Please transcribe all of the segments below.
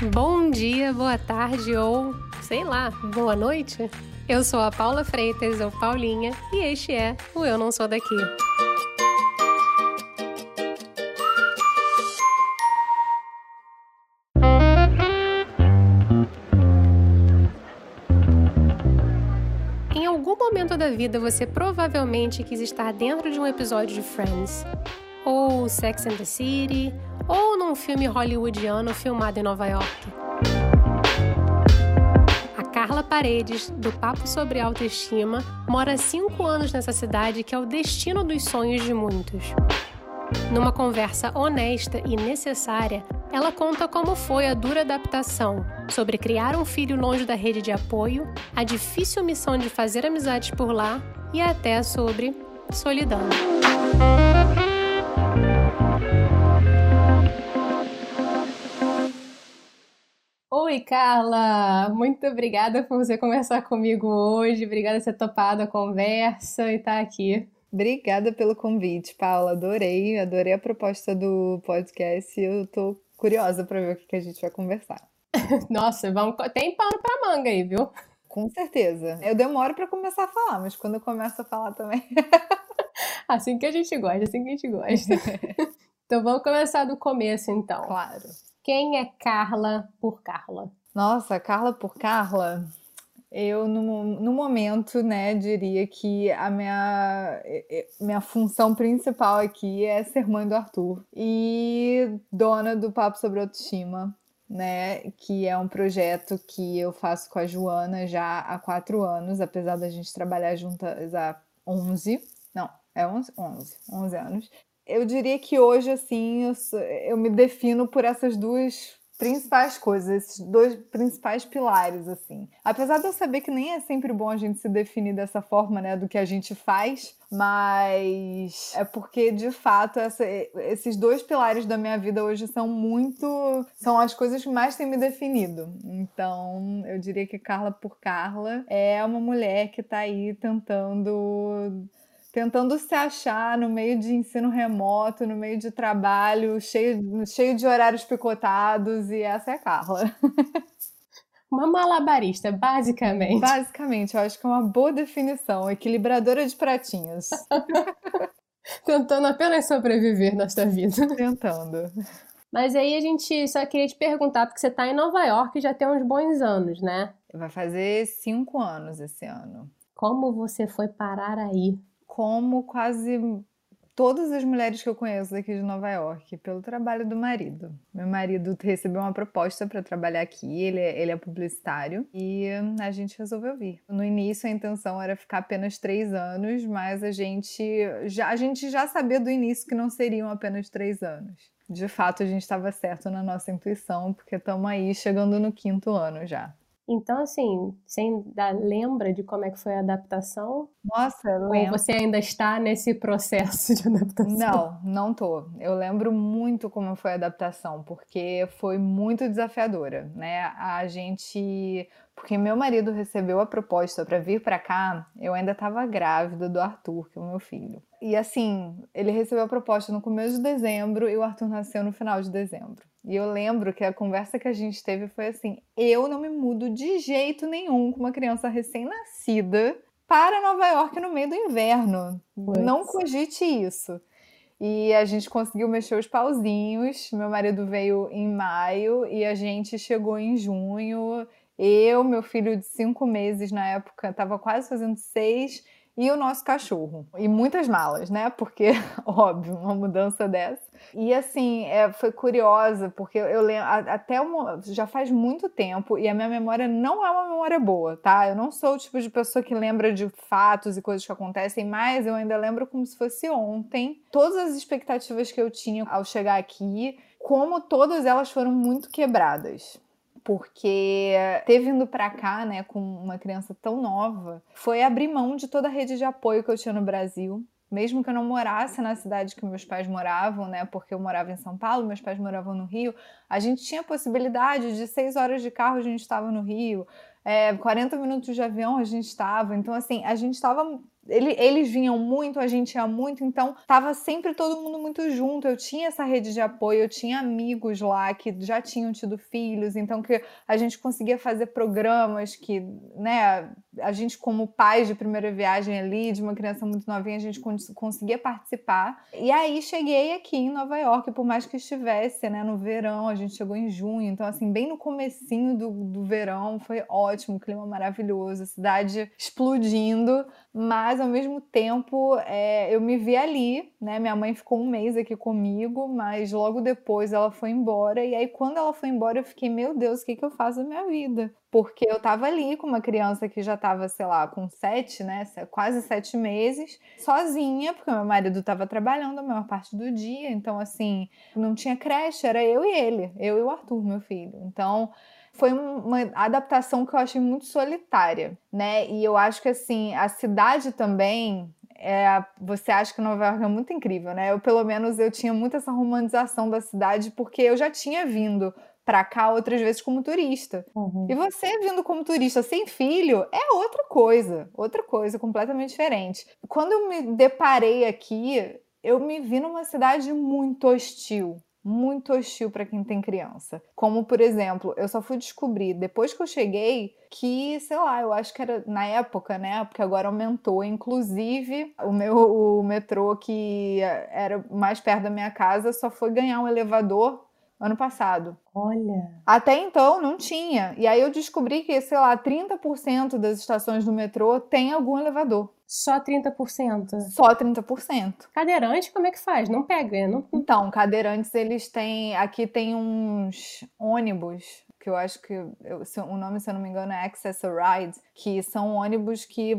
Bom dia, boa tarde ou, sei lá, boa noite. Eu sou a Paula Freitas, ou Paulinha, e este é o Eu Não Sou Daqui. Em algum momento da vida você provavelmente quis estar dentro de um episódio de Friends, ou Sex and the City, ou num filme hollywoodiano filmado em Nova York. A Carla Paredes, do Papo sobre Autoestima, mora cinco anos nessa cidade que é o destino dos sonhos de muitos. Numa conversa honesta e necessária, ela conta como foi a dura adaptação sobre criar um filho longe da rede de apoio, a difícil missão de fazer amizades por lá e até sobre solidão. Oi, Carla! Muito obrigada por você conversar comigo hoje. Obrigada por ter topado a conversa e estar tá aqui. Obrigada pelo convite, Paula. Adorei, adorei a proposta do podcast. Eu tô curiosa para ver o que a gente vai conversar. Nossa, vamos... tem pano para manga aí, viu? Com certeza. Eu demoro para começar a falar, mas quando eu começo a falar também. assim que a gente gosta, assim que a gente gosta. então vamos começar do começo, então. Claro. Quem é Carla por Carla? Nossa, Carla por Carla. Eu, no, no momento, né, diria que a minha, minha função principal aqui é ser mãe do Arthur e dona do Papo sobre Autoestima, né, que é um projeto que eu faço com a Joana já há quatro anos, apesar da gente trabalhar juntas há 11, não, é 11, 11, 11 anos eu diria que hoje, assim, eu, eu me defino por essas duas principais coisas, esses dois principais pilares, assim. Apesar de eu saber que nem é sempre bom a gente se definir dessa forma, né, do que a gente faz, mas é porque, de fato, essa, esses dois pilares da minha vida hoje são muito. são as coisas que mais têm me definido. Então, eu diria que Carla por Carla é uma mulher que está aí tentando tentando se achar no meio de ensino remoto, no meio de trabalho, cheio, cheio de horários picotados, e essa é a Carla. Uma malabarista, basicamente. Basicamente, eu acho que é uma boa definição, equilibradora de pratinhos. Tentando apenas sobreviver nesta vida. Tentando. Mas aí a gente só queria te perguntar, porque você está em Nova York já tem uns bons anos, né? Vai fazer cinco anos esse ano. Como você foi parar aí? Como quase todas as mulheres que eu conheço aqui de Nova York, pelo trabalho do marido. Meu marido recebeu uma proposta para trabalhar aqui, ele é, ele é publicitário, e a gente resolveu vir. No início a intenção era ficar apenas três anos, mas a gente já, a gente já sabia do início que não seriam apenas três anos. De fato, a gente estava certo na nossa intuição, porque estamos aí chegando no quinto ano já. Então, assim, você ainda lembra de como é que foi a adaptação? Nossa, eu lembro. Ou você ainda está nesse processo de adaptação? Não, não tô. Eu lembro muito como foi a adaptação, porque foi muito desafiadora, né? A gente porque meu marido recebeu a proposta para vir para cá, eu ainda estava grávida do Arthur, que é o meu filho. E assim, ele recebeu a proposta no começo de dezembro e o Arthur nasceu no final de dezembro. E eu lembro que a conversa que a gente teve foi assim: eu não me mudo de jeito nenhum com uma criança recém-nascida para Nova York no meio do inverno. Não cogite isso. E a gente conseguiu mexer os pauzinhos. Meu marido veio em maio e a gente chegou em junho. Eu, meu filho de cinco meses na época, estava quase fazendo seis, e o nosso cachorro. E muitas malas, né? Porque, óbvio, uma mudança dessa. E assim, é, foi curiosa, porque eu lembro, até uma, já faz muito tempo, e a minha memória não é uma memória boa, tá? Eu não sou o tipo de pessoa que lembra de fatos e coisas que acontecem, mas eu ainda lembro como se fosse ontem. Todas as expectativas que eu tinha ao chegar aqui, como todas elas foram muito quebradas porque ter vindo para cá, né, com uma criança tão nova, foi abrir mão de toda a rede de apoio que eu tinha no Brasil. Mesmo que eu não morasse na cidade que meus pais moravam, né, porque eu morava em São Paulo, meus pais moravam no Rio, a gente tinha possibilidade de seis horas de carro a gente estava no Rio, é, 40 minutos de avião a gente estava. Então, assim, a gente estava ele, eles vinham muito, a gente ia muito, então tava sempre todo mundo muito junto. Eu tinha essa rede de apoio, eu tinha amigos lá que já tinham tido filhos, então que a gente conseguia fazer programas que, né, a gente como pais de primeira viagem ali, de uma criança muito novinha, a gente conseguia participar. E aí cheguei aqui em Nova York, por mais que estivesse, né, no verão, a gente chegou em junho, então assim, bem no comecinho do, do verão, foi ótimo, clima maravilhoso, a cidade explodindo, mas ao mesmo tempo é, eu me vi ali, né? Minha mãe ficou um mês aqui comigo, mas logo depois ela foi embora. E aí, quando ela foi embora, eu fiquei, meu Deus, o que, que eu faço na minha vida? Porque eu tava ali com uma criança que já tava, sei lá, com sete, né? Quase sete meses, sozinha, porque meu marido tava trabalhando a maior parte do dia. Então, assim, não tinha creche, era eu e ele, eu e o Arthur, meu filho. Então, foi uma adaptação que eu achei muito solitária, né? E eu acho que assim, a cidade também é, você acha que Nova York é muito incrível, né? Eu, pelo menos, eu tinha muito essa romantização da cidade, porque eu já tinha vindo para cá outras vezes como turista. Uhum. E você vindo como turista sem filho é outra coisa, outra coisa completamente diferente. Quando eu me deparei aqui, eu me vi numa cidade muito hostil, muito hostil para quem tem criança. Como, por exemplo, eu só fui descobrir depois que eu cheguei que, sei lá, eu acho que era na época, né? Porque agora aumentou. Inclusive, o meu o metrô que era mais perto da minha casa só foi ganhar um elevador ano passado. Olha. Até então não tinha. E aí eu descobri que, sei lá, 30% das estações do metrô tem algum elevador. Só 30%? Só 30%. Cadeirante, como é que faz? Não pega, não... Então, cadeirantes, eles têm... Aqui tem uns ônibus que eu acho que eu, o nome, se eu não me engano, é Accessoride, que são ônibus que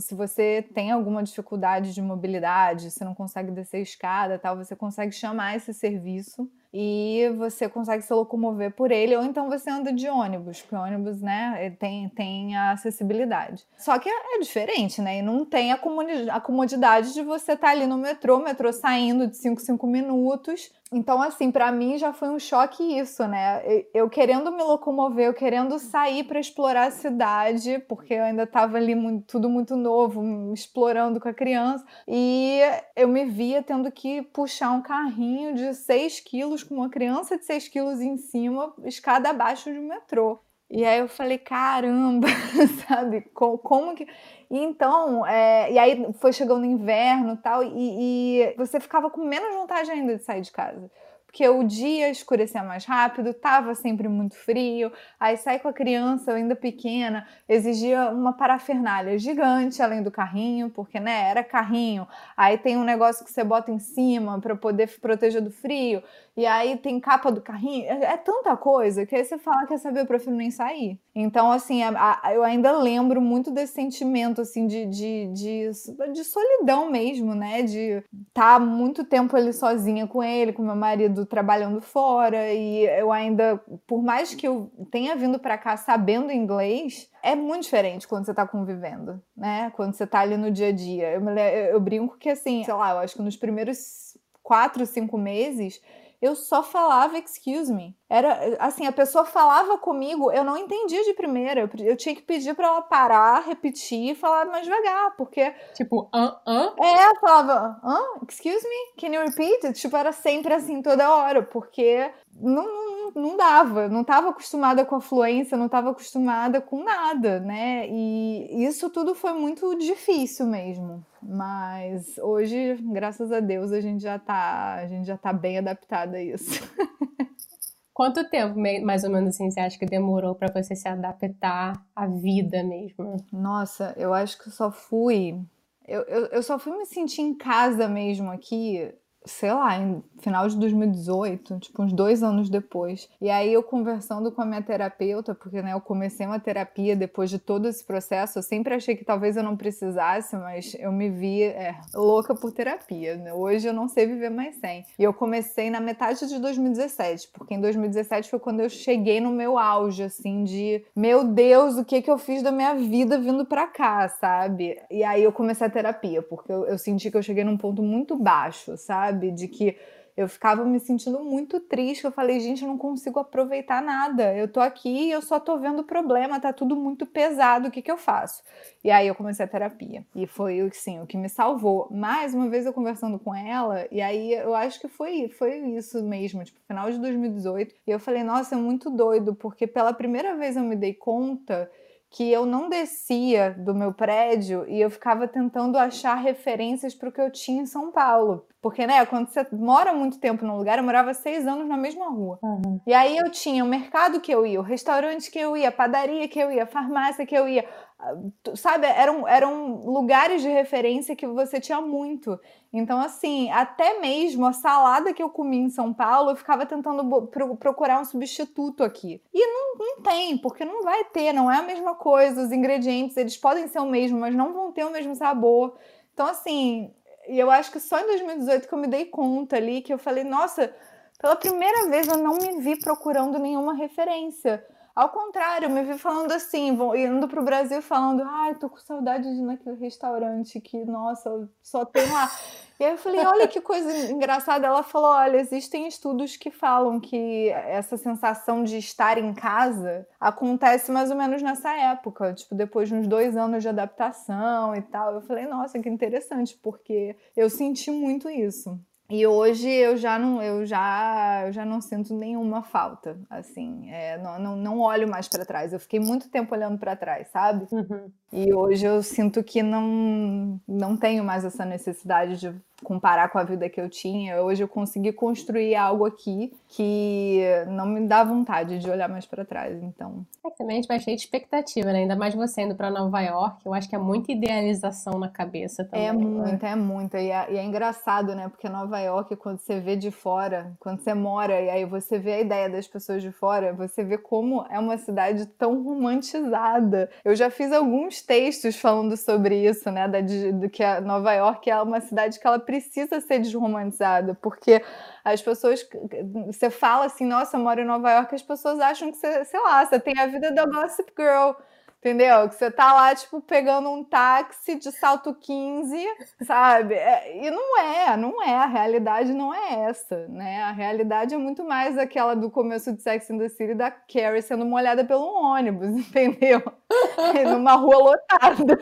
se você tem alguma dificuldade de mobilidade, se não consegue descer escada, tal, você consegue chamar esse serviço e você consegue se locomover por ele, ou então você anda de ônibus, porque ônibus, né, tem, tem a acessibilidade. Só que é, é diferente, né, e não tem a comodidade, a comodidade de você estar tá ali no metrô, metrô saindo de 5, 5 minutos, então, assim, para mim já foi um choque isso, né? Eu querendo me locomover, eu querendo sair para explorar a cidade, porque eu ainda estava ali muito, tudo muito novo, explorando com a criança, e eu me via tendo que puxar um carrinho de 6 quilos com uma criança de 6 quilos em cima, escada abaixo de um metrô. E aí eu falei, caramba, sabe? Como, como que. E então, é... e aí foi chegando o inverno tal, e, e você ficava com menos vontade ainda de sair de casa porque o dia escurecia mais rápido, tava sempre muito frio. Aí sair com a criança, ainda pequena, exigia uma parafernália gigante além do carrinho, porque né, era carrinho. Aí tem um negócio que você bota em cima para poder proteger do frio. E aí tem capa do carrinho. É, é, tanta coisa que aí você fala, quer saber, eu prefiro nem sair. Então, assim, a, a, eu ainda lembro muito desse sentimento, assim, de, de, de, de solidão mesmo, né? De estar tá muito tempo ali sozinha com ele, com meu marido trabalhando fora e eu ainda, por mais que eu tenha vindo para cá sabendo inglês, é muito diferente quando você tá convivendo, né? Quando você tá ali no dia a dia. Eu, eu, eu brinco que assim, sei lá, eu acho que nos primeiros quatro, cinco meses eu só falava excuse me. Era assim, a pessoa falava comigo, eu não entendia de primeira. Eu, eu tinha que pedir para ela parar, repetir e falar mais devagar, porque tipo, hã, hã? É, eu falava, hã? Excuse me? Can you repeat? Tipo, era sempre assim toda hora, porque não, não, não dava, não estava acostumada com a fluência, não estava acostumada com nada, né? E isso tudo foi muito difícil mesmo. Mas hoje, graças a Deus, a gente já tá, a gente já tá bem adaptada a isso. Quanto tempo, mais ou menos assim, você acha que demorou para você se adaptar à vida mesmo? Nossa, eu acho que eu só fui. Eu, eu, eu só fui me sentir em casa mesmo aqui sei lá, em final de 2018, tipo uns dois anos depois. E aí eu conversando com a minha terapeuta, porque né, eu comecei uma terapia depois de todo esse processo, eu sempre achei que talvez eu não precisasse, mas eu me vi é, louca por terapia. Né? Hoje eu não sei viver mais sem. E eu comecei na metade de 2017, porque em 2017 foi quando eu cheguei no meu auge, assim, de meu Deus, o que que eu fiz da minha vida vindo pra cá, sabe? E aí eu comecei a terapia, porque eu, eu senti que eu cheguei num ponto muito baixo, sabe? Sabe? De que Eu ficava me sentindo muito triste. Eu falei, gente, eu não consigo aproveitar nada. Eu tô aqui e eu só tô vendo problema, tá tudo muito pesado. O que que eu faço? E aí eu comecei a terapia. E foi sim, o que me salvou. Mais uma vez eu conversando com ela, e aí eu acho que foi, foi isso mesmo, tipo, final de 2018. E eu falei, nossa, é muito doido, porque pela primeira vez eu me dei conta que eu não descia do meu prédio e eu ficava tentando achar referências para o que eu tinha em São Paulo. Porque, né, quando você mora muito tempo num lugar, eu morava seis anos na mesma rua. Uhum. E aí eu tinha o mercado que eu ia, o restaurante que eu ia, a padaria que eu ia, a farmácia que eu ia, sabe, eram, eram lugares de referência que você tinha muito. Então, assim, até mesmo a salada que eu comi em São Paulo, eu ficava tentando procurar um substituto aqui. E não, não tem, porque não vai ter, não é a mesma coisa. Os ingredientes, eles podem ser o mesmo, mas não vão ter o mesmo sabor. Então, assim, eu acho que só em 2018 que eu me dei conta ali, que eu falei, nossa, pela primeira vez eu não me vi procurando nenhuma referência. Ao contrário, me vi falando assim, vou, indo pro Brasil falando, ai, tô com saudade de ir naquele restaurante que, nossa, só tem lá. E aí eu falei, olha que coisa engraçada. Ela falou, olha, existem estudos que falam que essa sensação de estar em casa acontece mais ou menos nessa época, tipo, depois de uns dois anos de adaptação e tal. Eu falei, nossa, que interessante, porque eu senti muito isso. E hoje eu já não, eu já, eu já não sinto nenhuma falta, assim, é, não, não, não olho mais para trás. Eu fiquei muito tempo olhando para trás, sabe? Uhum. E hoje eu sinto que não, não tenho mais essa necessidade de comparar com a vida que eu tinha. Hoje eu consegui construir algo aqui que não me dá vontade de olhar mais para trás. Então. É que também a gente vai cheio de expectativa, né? Ainda mais você indo para Nova York. Eu acho que é muita idealização na cabeça também. É muita, é muita. E é, e é engraçado, né? Porque Nova York, quando você vê de fora, quando você mora e aí você vê a ideia das pessoas de fora, você vê como é uma cidade tão romantizada. Eu já fiz alguns textos falando sobre isso, né? Da, de, de que a Nova York é uma cidade que ela precisa ser desromantizada, porque as pessoas. Você fala assim, nossa, eu moro em Nova York, as pessoas acham que você, sei lá, você tem a vida da Gossip Girl. Entendeu? Que você tá lá, tipo, pegando um táxi de salto 15, sabe? É, e não é, não é. A realidade não é essa, né? A realidade é muito mais aquela do começo de Sex and the City da Carrie sendo molhada pelo ônibus, entendeu? Numa rua lotada.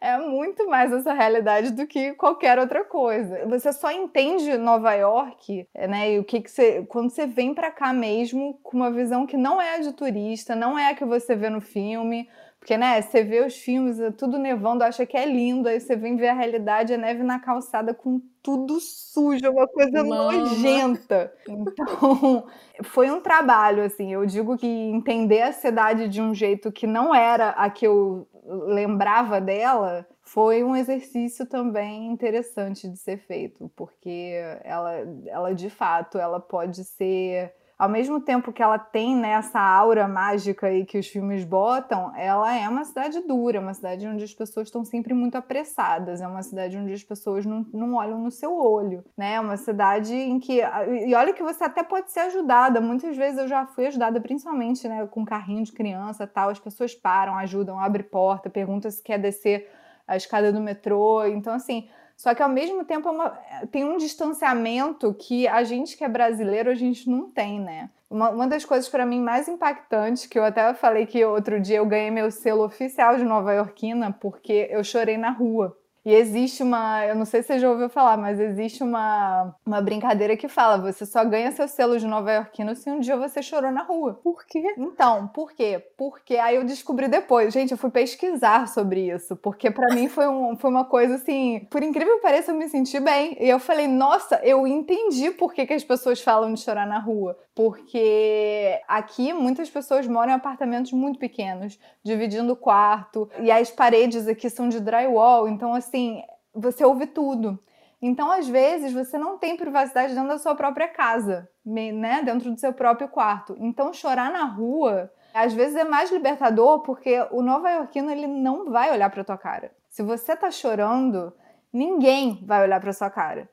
É muito mais essa realidade do que qualquer outra coisa. Você só entende Nova York, né? E o que, que você. Quando você vem para cá mesmo com uma visão que não é a de turista, não é a que você vê no filme porque, né, você vê os filmes, é tudo nevando, acha que é lindo, aí você vem ver a realidade, a neve na calçada com tudo sujo, uma coisa Mama. nojenta. Então, foi um trabalho, assim. Eu digo que entender a cidade de um jeito que não era a que eu lembrava dela foi um exercício também interessante de ser feito, porque ela, ela de fato, ela pode ser ao mesmo tempo que ela tem né, essa aura mágica aí que os filmes botam, ela é uma cidade dura, uma cidade onde as pessoas estão sempre muito apressadas, é uma cidade onde as pessoas não, não olham no seu olho, né? É uma cidade em que. E olha que você até pode ser ajudada. Muitas vezes eu já fui ajudada, principalmente né, com carrinho de criança tal. As pessoas param, ajudam, abrem porta, perguntam se quer descer a escada do metrô. Então, assim, só que ao mesmo tempo é uma, tem um distanciamento que a gente que é brasileiro a gente não tem, né? Uma, uma das coisas para mim mais impactantes, que eu até falei que outro dia eu ganhei meu selo oficial de Nova Yorkina porque eu chorei na rua. E existe uma, eu não sei se você já ouviu falar, mas existe uma, uma brincadeira que fala: você só ganha seu selo de nova iorquino se um dia você chorou na rua. Por quê? Então, por quê? Porque aí eu descobri depois. Gente, eu fui pesquisar sobre isso, porque para mim foi, um, foi uma coisa assim, por incrível que pareça, eu me senti bem. E eu falei: nossa, eu entendi por que, que as pessoas falam de chorar na rua. Porque aqui muitas pessoas moram em apartamentos muito pequenos, dividindo quarto, e as paredes aqui são de drywall, então assim assim, você ouve tudo. Então, às vezes, você não tem privacidade dentro da sua própria casa, né? Dentro do seu próprio quarto. Então, chorar na rua, às vezes é mais libertador, porque o nova-iorquino ele não vai olhar para tua cara. Se você tá chorando, ninguém vai olhar para sua cara.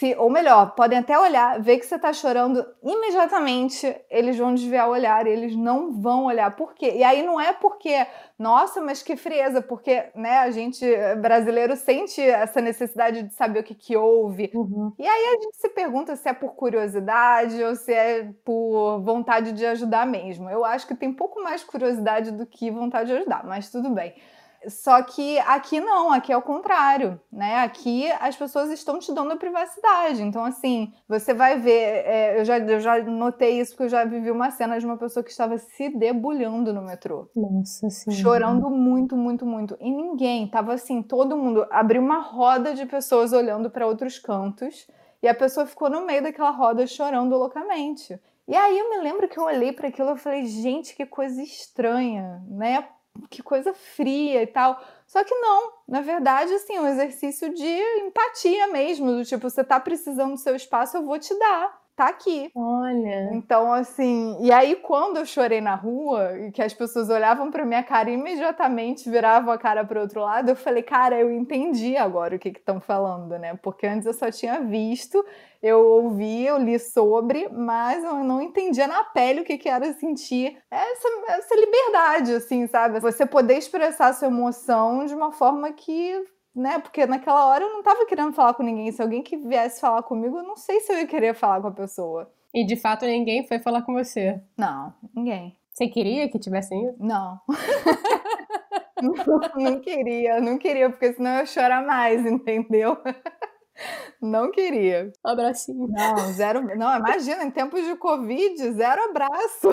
Se, ou melhor, podem até olhar, ver que você tá chorando, imediatamente eles vão desviar o olhar e eles não vão olhar. Por quê? E aí não é porque, nossa, mas que frieza, porque, né, a gente brasileiro sente essa necessidade de saber o que que houve. Uhum. E aí a gente se pergunta se é por curiosidade ou se é por vontade de ajudar mesmo. Eu acho que tem pouco mais curiosidade do que vontade de ajudar, mas tudo bem. Só que aqui não, aqui é o contrário, né? Aqui as pessoas estão te dando a privacidade. Então, assim, você vai ver. É, eu, já, eu já notei isso porque eu já vivi uma cena de uma pessoa que estava se debulhando no metrô. Nossa Senhora. Chorando muito, muito, muito. E ninguém, tava assim, todo mundo abriu uma roda de pessoas olhando para outros cantos. E a pessoa ficou no meio daquela roda chorando loucamente. E aí eu me lembro que eu olhei para aquilo e falei, gente, que coisa estranha, né? Que coisa fria e tal. Só que não, na verdade, assim, é um exercício de empatia mesmo, do tipo, você tá precisando do seu espaço, eu vou te dar. Tá aqui. Olha. Então, assim, e aí quando eu chorei na rua e que as pessoas olhavam para minha cara e imediatamente viravam a cara para outro lado, eu falei, cara, eu entendi agora o que estão falando, né? Porque antes eu só tinha visto eu ouvi, eu li sobre, mas eu não entendia na pele o que, que era sentir essa, essa liberdade, assim, sabe? Você poder expressar sua emoção de uma forma que né? Porque naquela hora eu não tava querendo falar com ninguém. Se alguém que viesse falar comigo, eu não sei se eu ia querer falar com a pessoa. E de fato ninguém foi falar com você? Não, ninguém. Você queria que tivesse ido? Não. não, não queria, não queria, porque senão eu ia chorar mais, entendeu? Não queria. abracinho. Não, zero. Não, imagina, em tempos de Covid, zero abraço.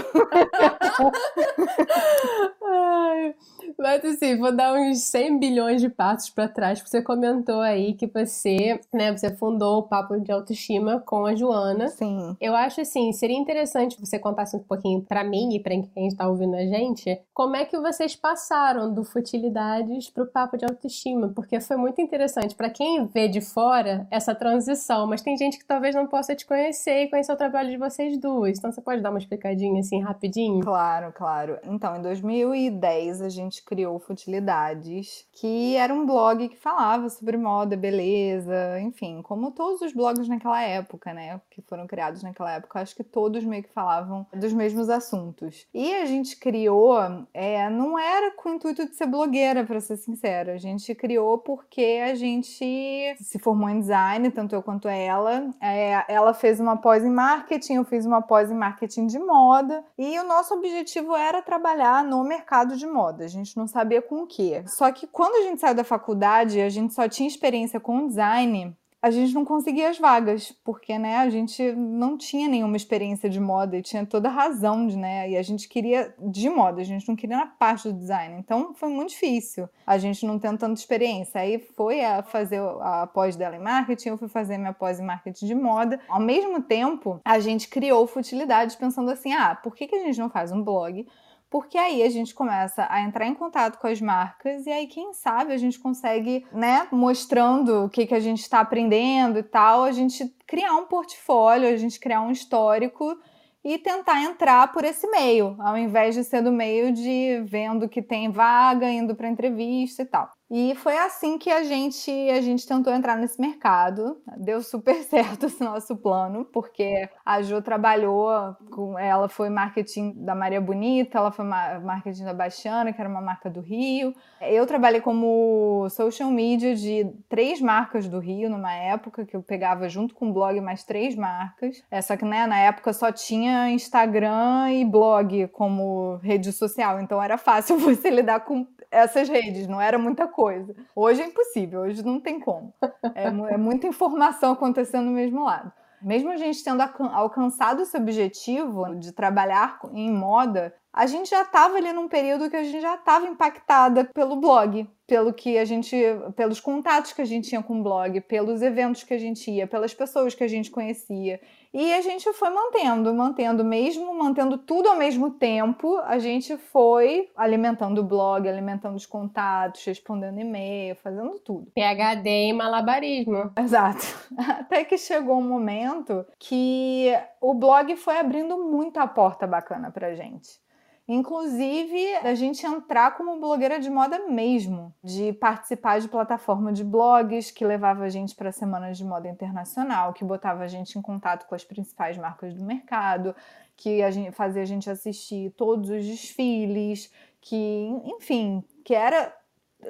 Ai, mas assim, vou dar uns 100 bilhões de passos para trás. Você comentou aí que você, né, você fundou o Papo de Autoestima com a Joana. Sim. Eu acho assim, seria interessante você contasse um pouquinho para mim e para quem está ouvindo a gente, como é que vocês passaram do Futilidades pro Papo de Autoestima, porque foi muito interessante para quem vê de fora essa transição, mas tem gente que talvez não possa te conhecer e conhecer o trabalho de vocês duas. Então você pode dar uma explicadinha assim rapidinho? Claro, claro. Então, em 2010 a gente criou Futilidades, que era um blog que falava sobre moda, beleza, enfim, como todos os blogs naquela época, né, que foram criados naquela época, acho que todos meio que falavam dos mesmos assuntos. E a gente criou, é, não era com o intuito de ser blogueira, para ser sincera, a gente criou porque a gente se formou em design, tanto eu quanto ela. É, ela fez uma pós em marketing, eu fiz uma pós em marketing de moda, e o nosso objetivo era trabalhar no mercado de moda. A gente não sabia com o que. Só que quando a gente saiu da faculdade, a gente só tinha experiência com design a gente não conseguia as vagas, porque né, a gente não tinha nenhuma experiência de moda e tinha toda razão de, né? E a gente queria de moda, a gente não queria na parte do design. Então foi muito difícil a gente não tendo tanta experiência. Aí foi a fazer a pós dela em marketing, eu fui fazer minha pós em marketing de moda. Ao mesmo tempo, a gente criou futilidades pensando assim: ah, por que, que a gente não faz um blog? Porque aí a gente começa a entrar em contato com as marcas e aí quem sabe a gente consegue, né, mostrando o que, que a gente está aprendendo e tal, a gente criar um portfólio, a gente criar um histórico e tentar entrar por esse meio, ao invés de ser do meio de vendo que tem vaga, indo para entrevista e tal. E foi assim que a gente a gente tentou entrar nesse mercado. Deu super certo esse nosso plano, porque a Jo trabalhou com ela foi marketing da Maria Bonita, ela foi marketing da Baixana, que era uma marca do Rio. Eu trabalhei como social media de três marcas do Rio numa época que eu pegava junto com o blog mais três marcas. É só que né, na época só tinha Instagram e blog como rede social, então era fácil você lidar com essas redes, não era muita coisa. Hoje é impossível, hoje não tem como. É, é muita informação acontecendo no mesmo lado. Mesmo a gente tendo alcançado esse objetivo de trabalhar em moda, a gente já estava ali num período que a gente já estava impactada pelo blog, pelo que a gente, pelos contatos que a gente tinha com o blog, pelos eventos que a gente ia, pelas pessoas que a gente conhecia. E a gente foi mantendo, mantendo mesmo, mantendo tudo ao mesmo tempo. A gente foi alimentando o blog, alimentando os contatos, respondendo e-mail, fazendo tudo. PHD e malabarismo. Exato. Até que chegou um momento que o blog foi abrindo muita porta bacana pra gente. Inclusive a gente entrar como blogueira de moda mesmo, de participar de plataforma de blogs que levava a gente para semanas de moda internacional, que botava a gente em contato com as principais marcas do mercado, que a gente, fazia a gente assistir todos os desfiles, que, enfim, que era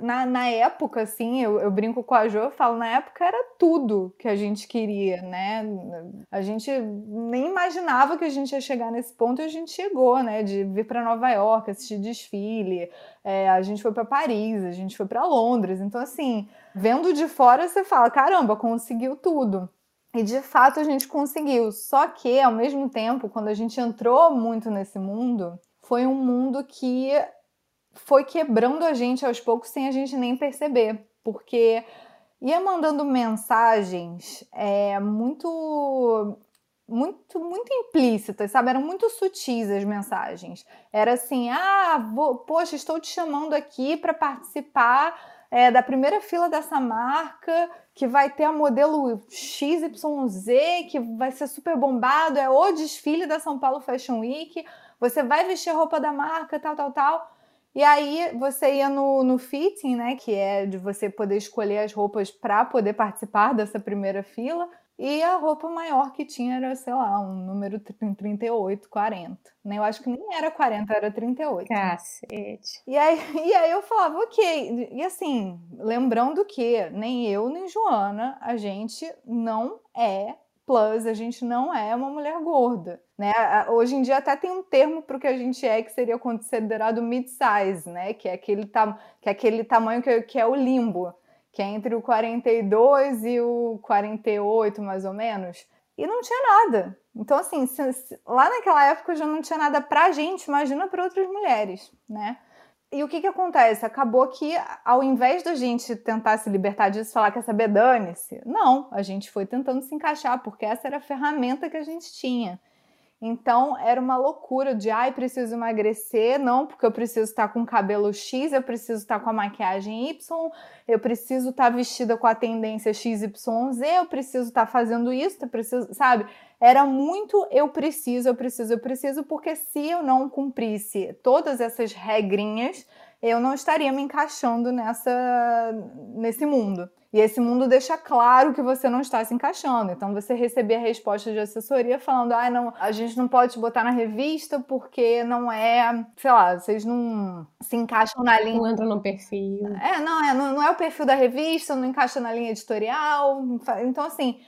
na, na época, assim, eu, eu brinco com a Jo, eu falo, na época era tudo que a gente queria, né? A gente nem imaginava que a gente ia chegar nesse ponto e a gente chegou, né? De vir para Nova York, assistir desfile, é, a gente foi para Paris, a gente foi para Londres. Então, assim, vendo de fora, você fala, caramba, conseguiu tudo. E de fato a gente conseguiu. Só que, ao mesmo tempo, quando a gente entrou muito nesse mundo, foi um mundo que foi quebrando a gente aos poucos sem a gente nem perceber, porque ia mandando mensagens é, muito muito muito implícitas, sabe? Eram muito sutis as mensagens. Era assim: "Ah, vou, poxa, estou te chamando aqui para participar é, da primeira fila dessa marca, que vai ter a modelo XYZ, que vai ser super bombado, é o desfile da São Paulo Fashion Week, você vai vestir a roupa da marca, tal, tal, tal. E aí você ia no, no fitting, né? Que é de você poder escolher as roupas para poder participar dessa primeira fila. E a roupa maior que tinha era, sei lá, um número 38, 40. Né? Eu acho que nem era 40, era 38. Cacete. E aí, e aí eu falava, ok. E assim, lembrando que nem eu nem Joana, a gente não é plus, a gente não é uma mulher gorda. Né? Hoje em dia até tem um termo para o que a gente é que seria considerado mid-size, né? que, é aquele que é aquele tamanho que, que é o limbo, que é entre o 42 e o 48, mais ou menos. E não tinha nada. Então, assim, se, se, lá naquela época já não tinha nada pra gente, imagina para outras mulheres, né? E o que que acontece? Acabou que, ao invés da gente tentar se libertar disso, falar que saber, dane-se, não, a gente foi tentando se encaixar, porque essa era a ferramenta que a gente tinha. Então era uma loucura de ai, preciso emagrecer, não, porque eu preciso estar com cabelo X, eu preciso estar com a maquiagem Y, eu preciso estar vestida com a tendência XYZ, eu preciso estar fazendo isso, eu preciso, sabe? Era muito eu preciso, eu preciso, eu preciso, porque se eu não cumprisse todas essas regrinhas, eu não estaria me encaixando nessa nesse mundo. E esse mundo deixa claro que você não está se encaixando. Então você receber a resposta de assessoria falando: "Ah, não, a gente não pode te botar na revista porque não é, sei lá, vocês não se encaixam na linha. Não entra no perfil. É, não, é, não, não é o perfil da revista, não encaixa na linha editorial. Então assim,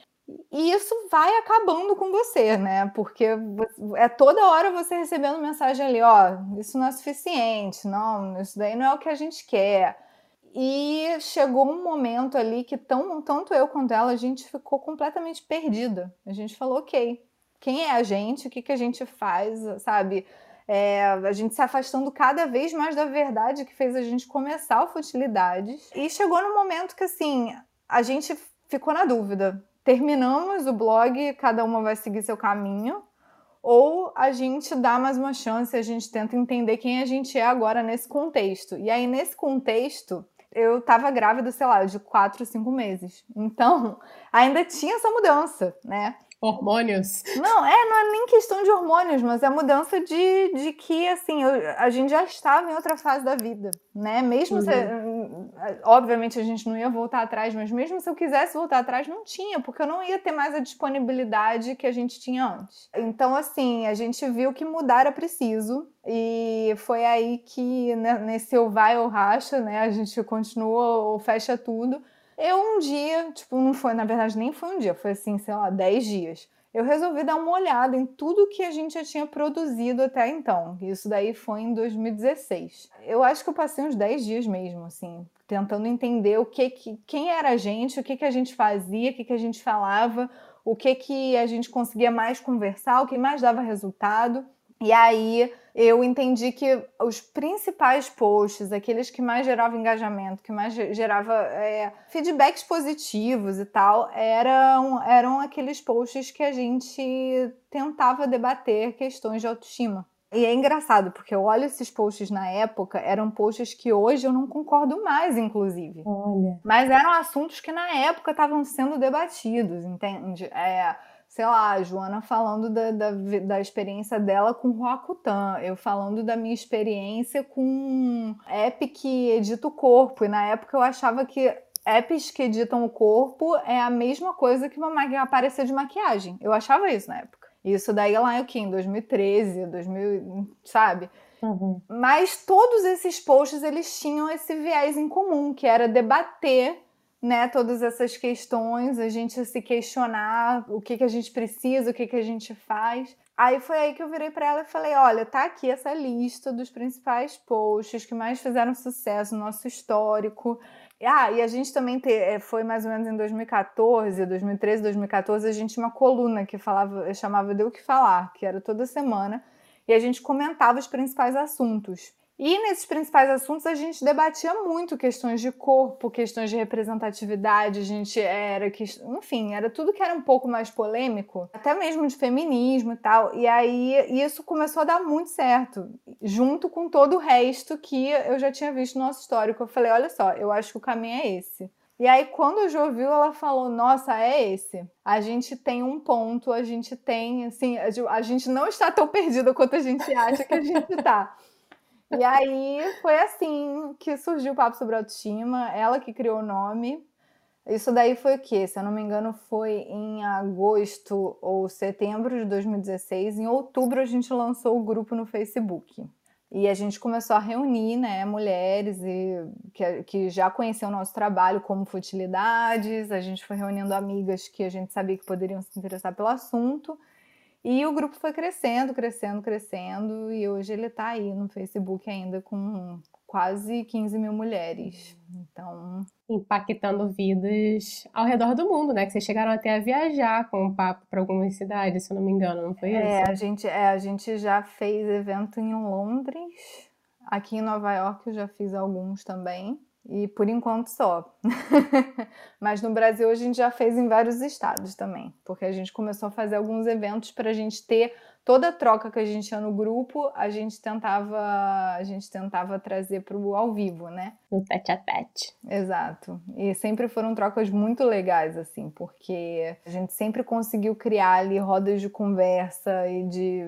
e isso vai acabando com você, né? Porque é toda hora você recebendo mensagem ali, ó, isso não é suficiente, não, isso daí não é o que a gente quer. E chegou um momento ali que tão, tanto eu quanto ela, a gente ficou completamente perdida. A gente falou, ok, quem é a gente? O que, que a gente faz, sabe? É, a gente se afastando cada vez mais da verdade que fez a gente começar o Futilidades. E chegou no momento que, assim, a gente ficou na dúvida terminamos o blog, cada uma vai seguir seu caminho, ou a gente dá mais uma chance, a gente tenta entender quem a gente é agora nesse contexto. E aí, nesse contexto, eu tava grávida, sei lá, de quatro, cinco meses. Então, ainda tinha essa mudança, né? Hormônios? Não, é, não é nem questão de hormônios, mas é mudança de, de que, assim, eu, a gente já estava em outra fase da vida, né? Mesmo uhum. se, obviamente a gente não ia voltar atrás, mas mesmo se eu quisesse voltar atrás, não tinha, porque eu não ia ter mais a disponibilidade que a gente tinha antes. Então, assim, a gente viu que mudar era preciso, e foi aí que, né, nesse ou vai ou racha, né, a gente continua ou fecha tudo, eu um dia, tipo, não foi, na verdade, nem foi um dia, foi assim, sei lá, 10 dias. Eu resolvi dar uma olhada em tudo que a gente já tinha produzido até então. Isso daí foi em 2016. Eu acho que eu passei uns 10 dias mesmo, assim, tentando entender o que, que quem era a gente, o que, que a gente fazia, o que, que a gente falava, o que, que a gente conseguia mais conversar, o que mais dava resultado. E aí eu entendi que os principais posts, aqueles que mais geravam engajamento, que mais gerava é, feedbacks positivos e tal, eram, eram aqueles posts que a gente tentava debater questões de autoestima. E é engraçado, porque eu olho esses posts na época, eram posts que hoje eu não concordo mais, inclusive. Olha. Mas eram assuntos que na época estavam sendo debatidos, entende? É, sei lá, a Joana falando da, da, da experiência dela com o Roacutan, eu falando da minha experiência com app que edita o corpo. E na época eu achava que apps que editam o corpo é a mesma coisa que uma máquina aparecer de maquiagem. Eu achava isso na época. Isso daí lá é o que? Em 2013, 2000, sabe? Uhum. Mas todos esses posts eles tinham esse viés em comum, que era debater né, todas essas questões, a gente se questionar o que, que a gente precisa, o que, que a gente faz. Aí foi aí que eu virei para ela e falei: olha, tá aqui essa lista dos principais posts que mais fizeram sucesso no nosso histórico. Ah, e a gente também te, eh, foi mais ou menos em 2014, 2013, 2014, a gente tinha uma coluna que falava, chamava Deu o que falar, que era toda semana, e a gente comentava os principais assuntos. E nesses principais assuntos a gente debatia muito questões de corpo, questões de representatividade, a gente era, enfim, era tudo que era um pouco mais polêmico, até mesmo de feminismo e tal. E aí isso começou a dar muito certo, junto com todo o resto que eu já tinha visto no nosso histórico. Eu falei, olha só, eu acho que o caminho é esse. E aí, quando a Jo ouviu, ela falou: Nossa, é esse. A gente tem um ponto, a gente tem, assim, a gente não está tão perdida quanto a gente acha que a gente está. E aí foi assim que surgiu o Papo sobre Autoestima, ela que criou o nome. Isso daí foi o quê? Se eu não me engano, foi em agosto ou setembro de 2016. Em outubro, a gente lançou o grupo no Facebook. E a gente começou a reunir né, mulheres e, que, que já conheciam o nosso trabalho como futilidades. A gente foi reunindo amigas que a gente sabia que poderiam se interessar pelo assunto. E o grupo foi crescendo, crescendo, crescendo, e hoje ele está aí no Facebook ainda com quase 15 mil mulheres. Então. Impactando vidas ao redor do mundo, né? Que vocês chegaram até a viajar com o papo para algumas cidades, se eu não me engano, não foi é, isso? A gente, é, a gente já fez evento em Londres. Aqui em Nova York eu já fiz alguns também. E por enquanto só. Mas no Brasil a gente já fez em vários estados também, porque a gente começou a fazer alguns eventos para a gente ter toda troca que a gente tinha no grupo, a gente tentava, a gente tentava trazer para o ao vivo, né? No tete a tete. Exato. E sempre foram trocas muito legais, assim, porque a gente sempre conseguiu criar ali rodas de conversa e de.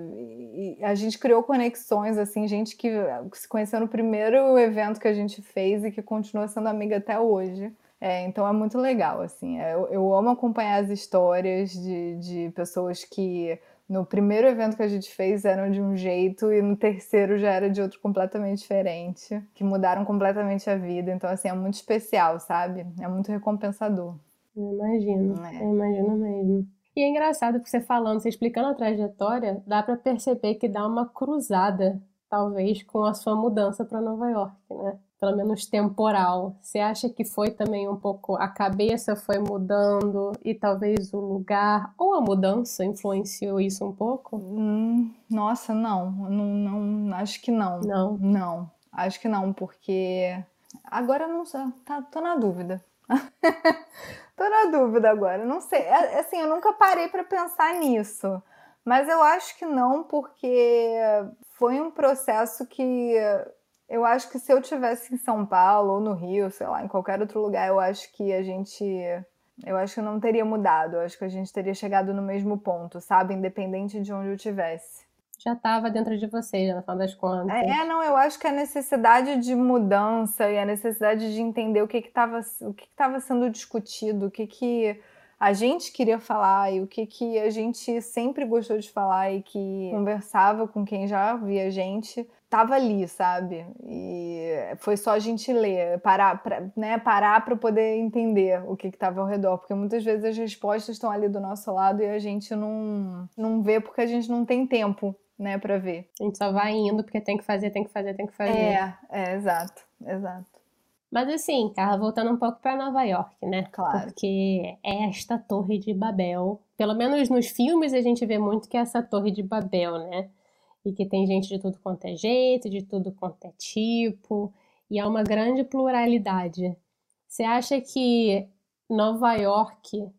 E a gente criou conexões, assim, gente que se conheceu no primeiro evento que a gente fez e que continua sendo amiga até hoje. É, então é muito legal, assim. É, eu, eu amo acompanhar as histórias de, de pessoas que no primeiro evento que a gente fez eram de um jeito e no terceiro já era de outro completamente diferente, que mudaram completamente a vida. Então, assim, é muito especial, sabe? É muito recompensador. Eu imagino, é. eu imagino mesmo. E é engraçado porque você falando, você explicando a trajetória, dá para perceber que dá uma cruzada, talvez, com a sua mudança para Nova York, né? Pelo menos temporal. Você acha que foi também um pouco a cabeça foi mudando e talvez o lugar ou a mudança influenciou isso um pouco? Hum, nossa, não, não, não, acho que não. Não, não, acho que não, porque agora não sei, tá, tô na dúvida. tô na dúvida agora, não sei. É, assim, eu nunca parei para pensar nisso. Mas eu acho que não, porque foi um processo que eu acho que se eu tivesse em São Paulo ou no Rio, sei lá, em qualquer outro lugar, eu acho que a gente. Eu acho que não teria mudado. Eu acho que a gente teria chegado no mesmo ponto, sabe? Independente de onde eu tivesse. Já estava dentro de você, no final das contas. É, não, eu acho que a necessidade de mudança e a necessidade de entender o que estava o que estava sendo discutido, o que, que a gente queria falar e o que, que a gente sempre gostou de falar e que conversava com quem já via a gente, tava ali, sabe? E foi só a gente ler, parar para né, parar para poder entender o que estava ao redor, porque muitas vezes as respostas estão ali do nosso lado e a gente não, não vê porque a gente não tem tempo, né, para ver. A gente só vai indo porque tem que fazer, tem que fazer, tem que fazer. É, é, exato, exato. Mas assim, Carla, voltando um pouco para Nova York, né? Claro. Porque é esta Torre de Babel. Pelo menos nos filmes a gente vê muito que é essa Torre de Babel, né? E que tem gente de tudo quanto é jeito, de tudo quanto é tipo, e há uma grande pluralidade. Você acha que Nova York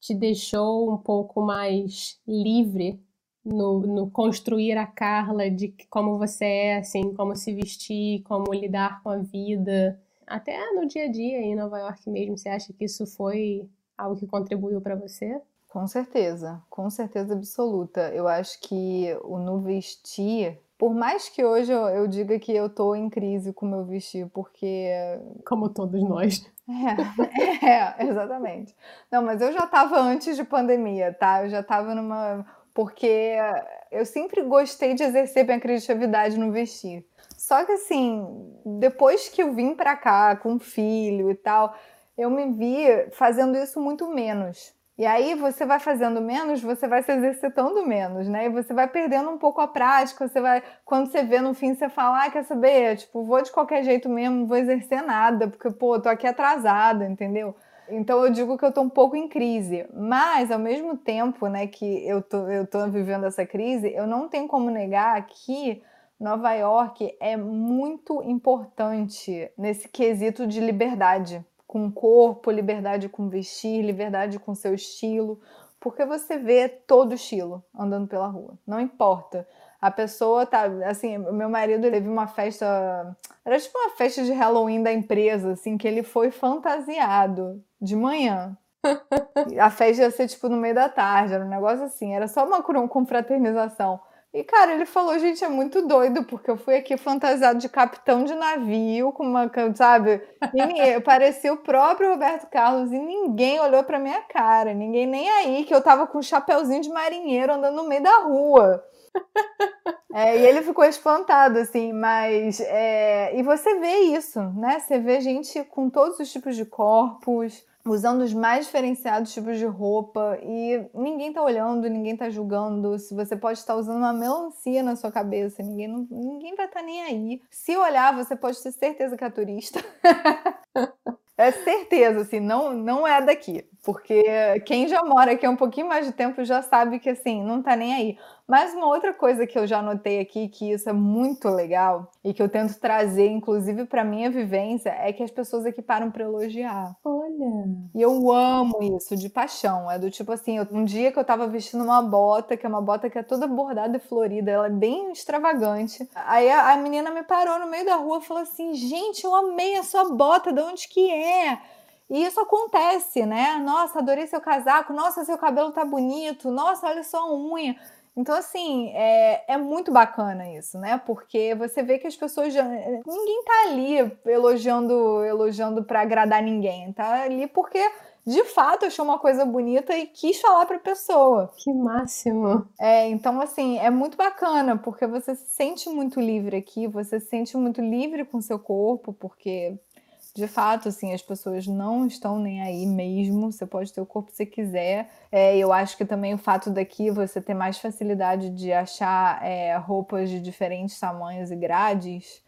te deixou um pouco mais livre no, no, construir a Carla de como você é, assim, como se vestir, como lidar com a vida, até no dia a dia em Nova York mesmo. Você acha que isso foi algo que contribuiu para você? Com certeza, com certeza absoluta. Eu acho que o no vestir, por mais que hoje eu, eu diga que eu tô em crise com o meu vestir, porque. Como todos nós. É, é, exatamente. Não, mas eu já tava antes de pandemia, tá? Eu já tava numa. Porque eu sempre gostei de exercer minha criatividade no vestir. Só que assim, depois que eu vim pra cá com filho e tal, eu me vi fazendo isso muito menos. E aí você vai fazendo menos, você vai se exercitando menos, né? E você vai perdendo um pouco a prática, você vai, quando você vê no fim, você fala, ah, quer saber? Tipo, vou de qualquer jeito mesmo, não vou exercer nada, porque, pô, tô aqui atrasada, entendeu? Então eu digo que eu tô um pouco em crise, mas ao mesmo tempo, né, que eu tô, eu tô vivendo essa crise, eu não tenho como negar que Nova York é muito importante nesse quesito de liberdade com o corpo, liberdade com vestir, liberdade com seu estilo, porque você vê todo estilo andando pela rua, não importa. A pessoa tá, assim, meu marido teve uma festa, era tipo uma festa de Halloween da empresa, assim, que ele foi fantasiado de manhã. A festa ia ser tipo no meio da tarde, era um negócio assim, era só uma confraternização. E, cara, ele falou, gente, é muito doido, porque eu fui aqui fantasiado de capitão de navio, com uma, sabe? Parecia o próprio Roberto Carlos e ninguém olhou pra minha cara, ninguém nem aí, que eu tava com um chapeuzinho de marinheiro andando no meio da rua. É, e ele ficou espantado, assim, mas. É... E você vê isso, né? Você vê gente com todos os tipos de corpos, usando os mais diferenciados tipos de roupa e ninguém tá olhando, ninguém tá julgando. Se você pode estar usando uma melancia na sua cabeça, ninguém, não, ninguém vai estar tá nem aí. Se olhar, você pode ter certeza que é turista. é certeza, assim, não, não é daqui. Porque quem já mora aqui há um pouquinho mais de tempo já sabe que, assim, não tá nem aí. Mas uma outra coisa que eu já notei aqui, que isso é muito legal e que eu tento trazer, inclusive, para minha vivência, é que as pessoas aqui param para elogiar. Olha! E eu amo isso, de paixão. É do tipo assim, um dia que eu tava vestindo uma bota, que é uma bota que é toda bordada e florida, ela é bem extravagante. Aí a, a menina me parou no meio da rua e falou assim: gente, eu amei a sua bota, de onde que é? E isso acontece, né? Nossa, adorei seu casaco. Nossa, seu cabelo tá bonito. Nossa, olha só a unha. Então, assim, é, é muito bacana isso, né? Porque você vê que as pessoas já. Ninguém tá ali elogiando, elogiando para agradar ninguém. Tá ali porque de fato achou uma coisa bonita e quis falar para a pessoa. Que máximo. É, então assim, é muito bacana, porque você se sente muito livre aqui, você se sente muito livre com seu corpo, porque de fato, assim, as pessoas não estão nem aí mesmo. Você pode ter o corpo que você quiser. É, eu acho que também o fato daqui você ter mais facilidade de achar é, roupas de diferentes tamanhos e grades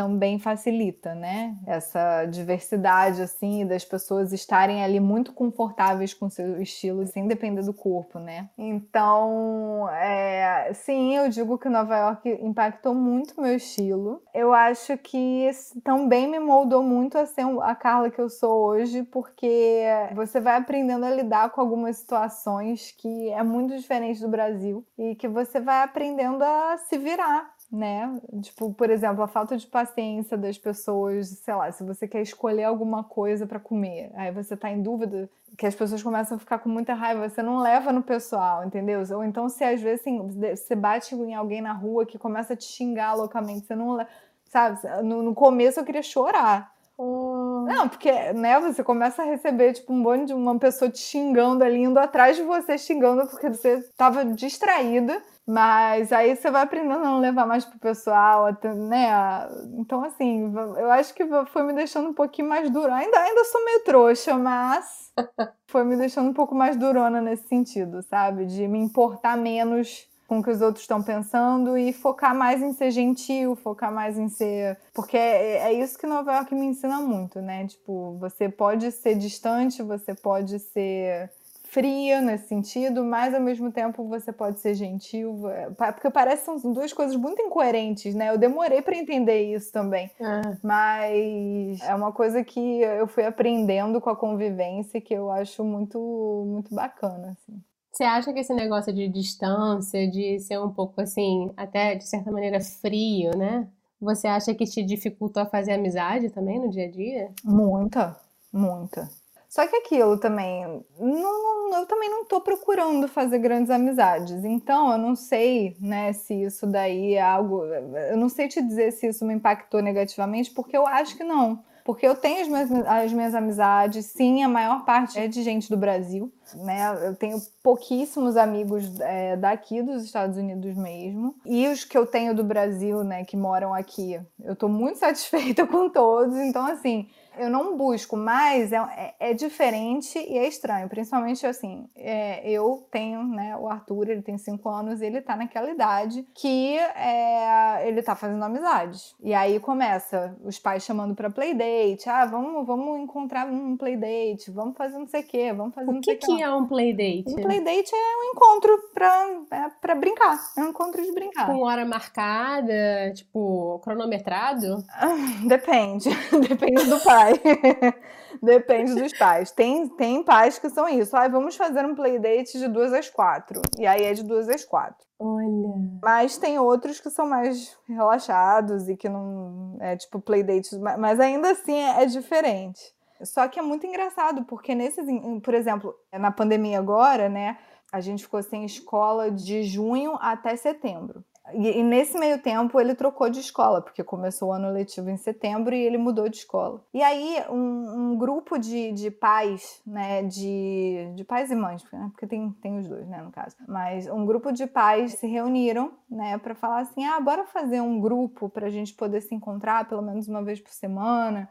também facilita, né? Essa diversidade, assim, das pessoas estarem ali muito confortáveis com seu estilo, sem depender do corpo, né? Então, é, sim, eu digo que Nova York impactou muito meu estilo. Eu acho que também me moldou muito a ser a Carla que eu sou hoje, porque você vai aprendendo a lidar com algumas situações que é muito diferente do Brasil e que você vai aprendendo a se virar né? Tipo, por exemplo, a falta de paciência das pessoas, sei lá, se você quer escolher alguma coisa para comer, aí você tá em dúvida, que as pessoas começam a ficar com muita raiva, você não leva no pessoal, entendeu? Ou então se às vezes assim, você bate em alguém na rua que começa a te xingar loucamente, você não, sabe? No, no começo eu queria chorar. Oh. Não, porque, né, você começa a receber, tipo, um monte de uma pessoa te xingando ali, indo atrás de você, xingando porque você tava distraída. Mas aí você vai aprendendo a não levar mais pro pessoal, né? Então, assim, eu acho que foi me deixando um pouquinho mais dura. Ainda, ainda sou meio trouxa, mas foi me deixando um pouco mais durona nesse sentido, sabe? De me importar menos com o que os outros estão pensando e focar mais em ser gentil, focar mais em ser. Porque é, é isso que Nova York me ensina muito, né? Tipo, você pode ser distante, você pode ser fria nesse sentido, mas ao mesmo tempo você pode ser gentil, é, porque parece que são duas coisas muito incoerentes, né? Eu demorei para entender isso também, é. mas é uma coisa que eu fui aprendendo com a convivência que eu acho muito muito bacana, assim. Você acha que esse negócio de distância, de ser um pouco assim, até de certa maneira frio, né? Você acha que te dificultou a fazer amizade também no dia a dia? Muita, muita. Só que aquilo também, não, eu também não tô procurando fazer grandes amizades. Então, eu não sei, né, se isso daí é algo. Eu não sei te dizer se isso me impactou negativamente, porque eu acho que não. Porque eu tenho as minhas, as minhas amizades, sim, a maior parte é de gente do Brasil, né? Eu tenho pouquíssimos amigos é, daqui dos Estados Unidos mesmo. E os que eu tenho do Brasil, né, que moram aqui, eu tô muito satisfeita com todos. Então, assim, eu não busco, mas é, é, é, diferente e é estranho. Principalmente assim, é, eu tenho, né, o Arthur, ele tem cinco anos e ele tá naquela idade que é, ele tá fazendo amizade. E aí começa os pais chamando pra playdate, ah, vamos, vamos encontrar um playdate, vamos fazer não sei o quê, vamos fazer o não que sei o que. que é um playdate? Um playdate é um encontro pra, é, pra brincar, é um encontro de brincar. Com hora marcada, tipo, cronometrado? Depende, depende do pai pai. Depende dos pais. Tem, tem pais que são isso. Ah, vamos fazer um playdate de duas às quatro. E aí é de duas às quatro. Olha. Mas tem outros que são mais relaxados e que não. É tipo playdates. Mas ainda assim é, é diferente. Só que é muito engraçado, porque nesses. Por exemplo, na pandemia agora, né? A gente ficou sem escola de junho até setembro. E, e, nesse meio tempo ele trocou de escola, porque começou o ano letivo em setembro e ele mudou de escola. E aí um, um grupo de, de pais, né, de, de pais e mães, porque, né, porque tem, tem os dois, né, no caso, mas um grupo de pais se reuniram, né, para falar assim, ah, bora fazer um grupo para a gente poder se encontrar pelo menos uma vez por semana,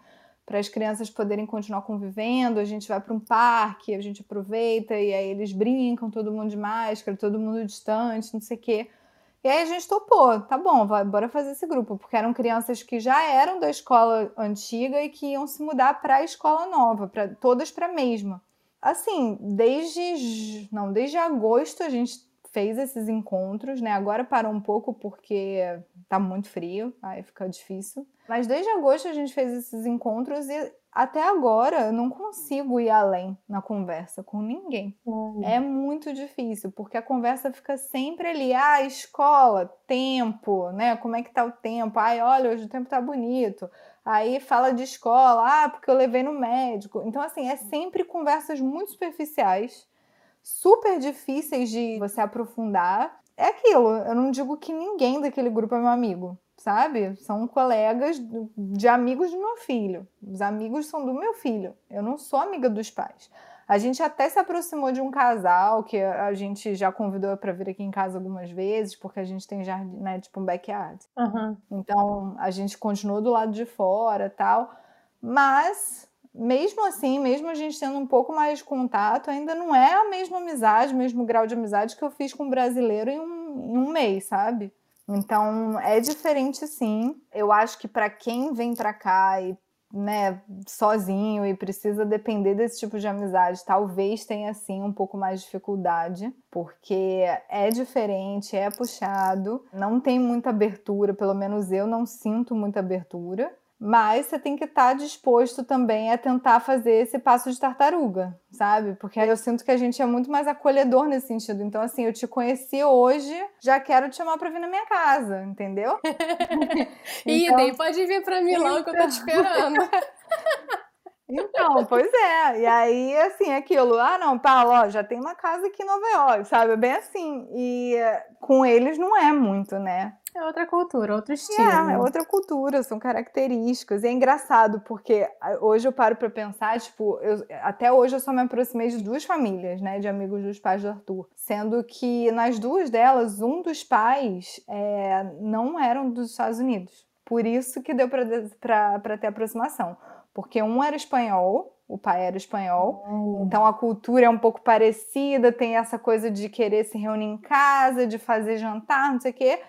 para as crianças poderem continuar convivendo, a gente vai para um parque, a gente aproveita e aí eles brincam, todo mundo de máscara, todo mundo distante, não sei o quê. E aí a gente topou, tá bom, vai, bora fazer esse grupo, porque eram crianças que já eram da escola antiga e que iam se mudar para a escola nova, para todas para a mesma. Assim, desde não, desde agosto a gente fez esses encontros, né? Agora parou um pouco porque tá muito frio, aí fica difícil. Mas desde agosto a gente fez esses encontros e até agora eu não consigo ir além na conversa com ninguém. Uhum. É muito difícil, porque a conversa fica sempre ali, ah, escola, tempo, né? Como é que tá o tempo? Ai, olha, hoje o tempo tá bonito. Aí fala de escola, ah, porque eu levei no médico. Então, assim, é sempre conversas muito superficiais, super difíceis de você aprofundar. É aquilo, eu não digo que ninguém daquele grupo é meu amigo sabe? São colegas de amigos do meu filho. Os amigos são do meu filho. Eu não sou amiga dos pais. A gente até se aproximou de um casal que a gente já convidou para vir aqui em casa algumas vezes, porque a gente tem jardim, né, tipo um backyard. Uhum. Então a gente continuou do lado de fora tal. Mas, mesmo assim, mesmo a gente tendo um pouco mais de contato, ainda não é a mesma amizade, o mesmo grau de amizade que eu fiz com um brasileiro em um, em um mês, sabe? Então é diferente sim. Eu acho que para quem vem para cá e né, sozinho e precisa depender desse tipo de amizade, talvez tenha sim um pouco mais de dificuldade, porque é diferente, é puxado, não tem muita abertura, pelo menos eu não sinto muita abertura mas você tem que estar tá disposto também a tentar fazer esse passo de tartaruga, sabe? Porque eu sinto que a gente é muito mais acolhedor nesse sentido. Então, assim, eu te conheci hoje, já quero te chamar para vir na minha casa, entendeu? então... Idem, pode vir para Milão então... que eu tô te esperando. Então, pois é. E aí, assim, aquilo, ah, não, Paulo, ó, já tem uma casa aqui em Nova York, sabe? É bem assim. E com eles não é muito, né? É outra cultura, outro estilo. É, é outra cultura, são características. E é engraçado, porque hoje eu paro para pensar, tipo, eu, até hoje eu só me aproximei de duas famílias, né, de amigos dos pais do Arthur. Sendo que nas duas delas, um dos pais é, não eram dos Estados Unidos. Por isso que deu para ter aproximação. Porque um era espanhol, o pai era espanhol, oh. então a cultura é um pouco parecida, tem essa coisa de querer se reunir em casa, de fazer jantar, não sei o quê.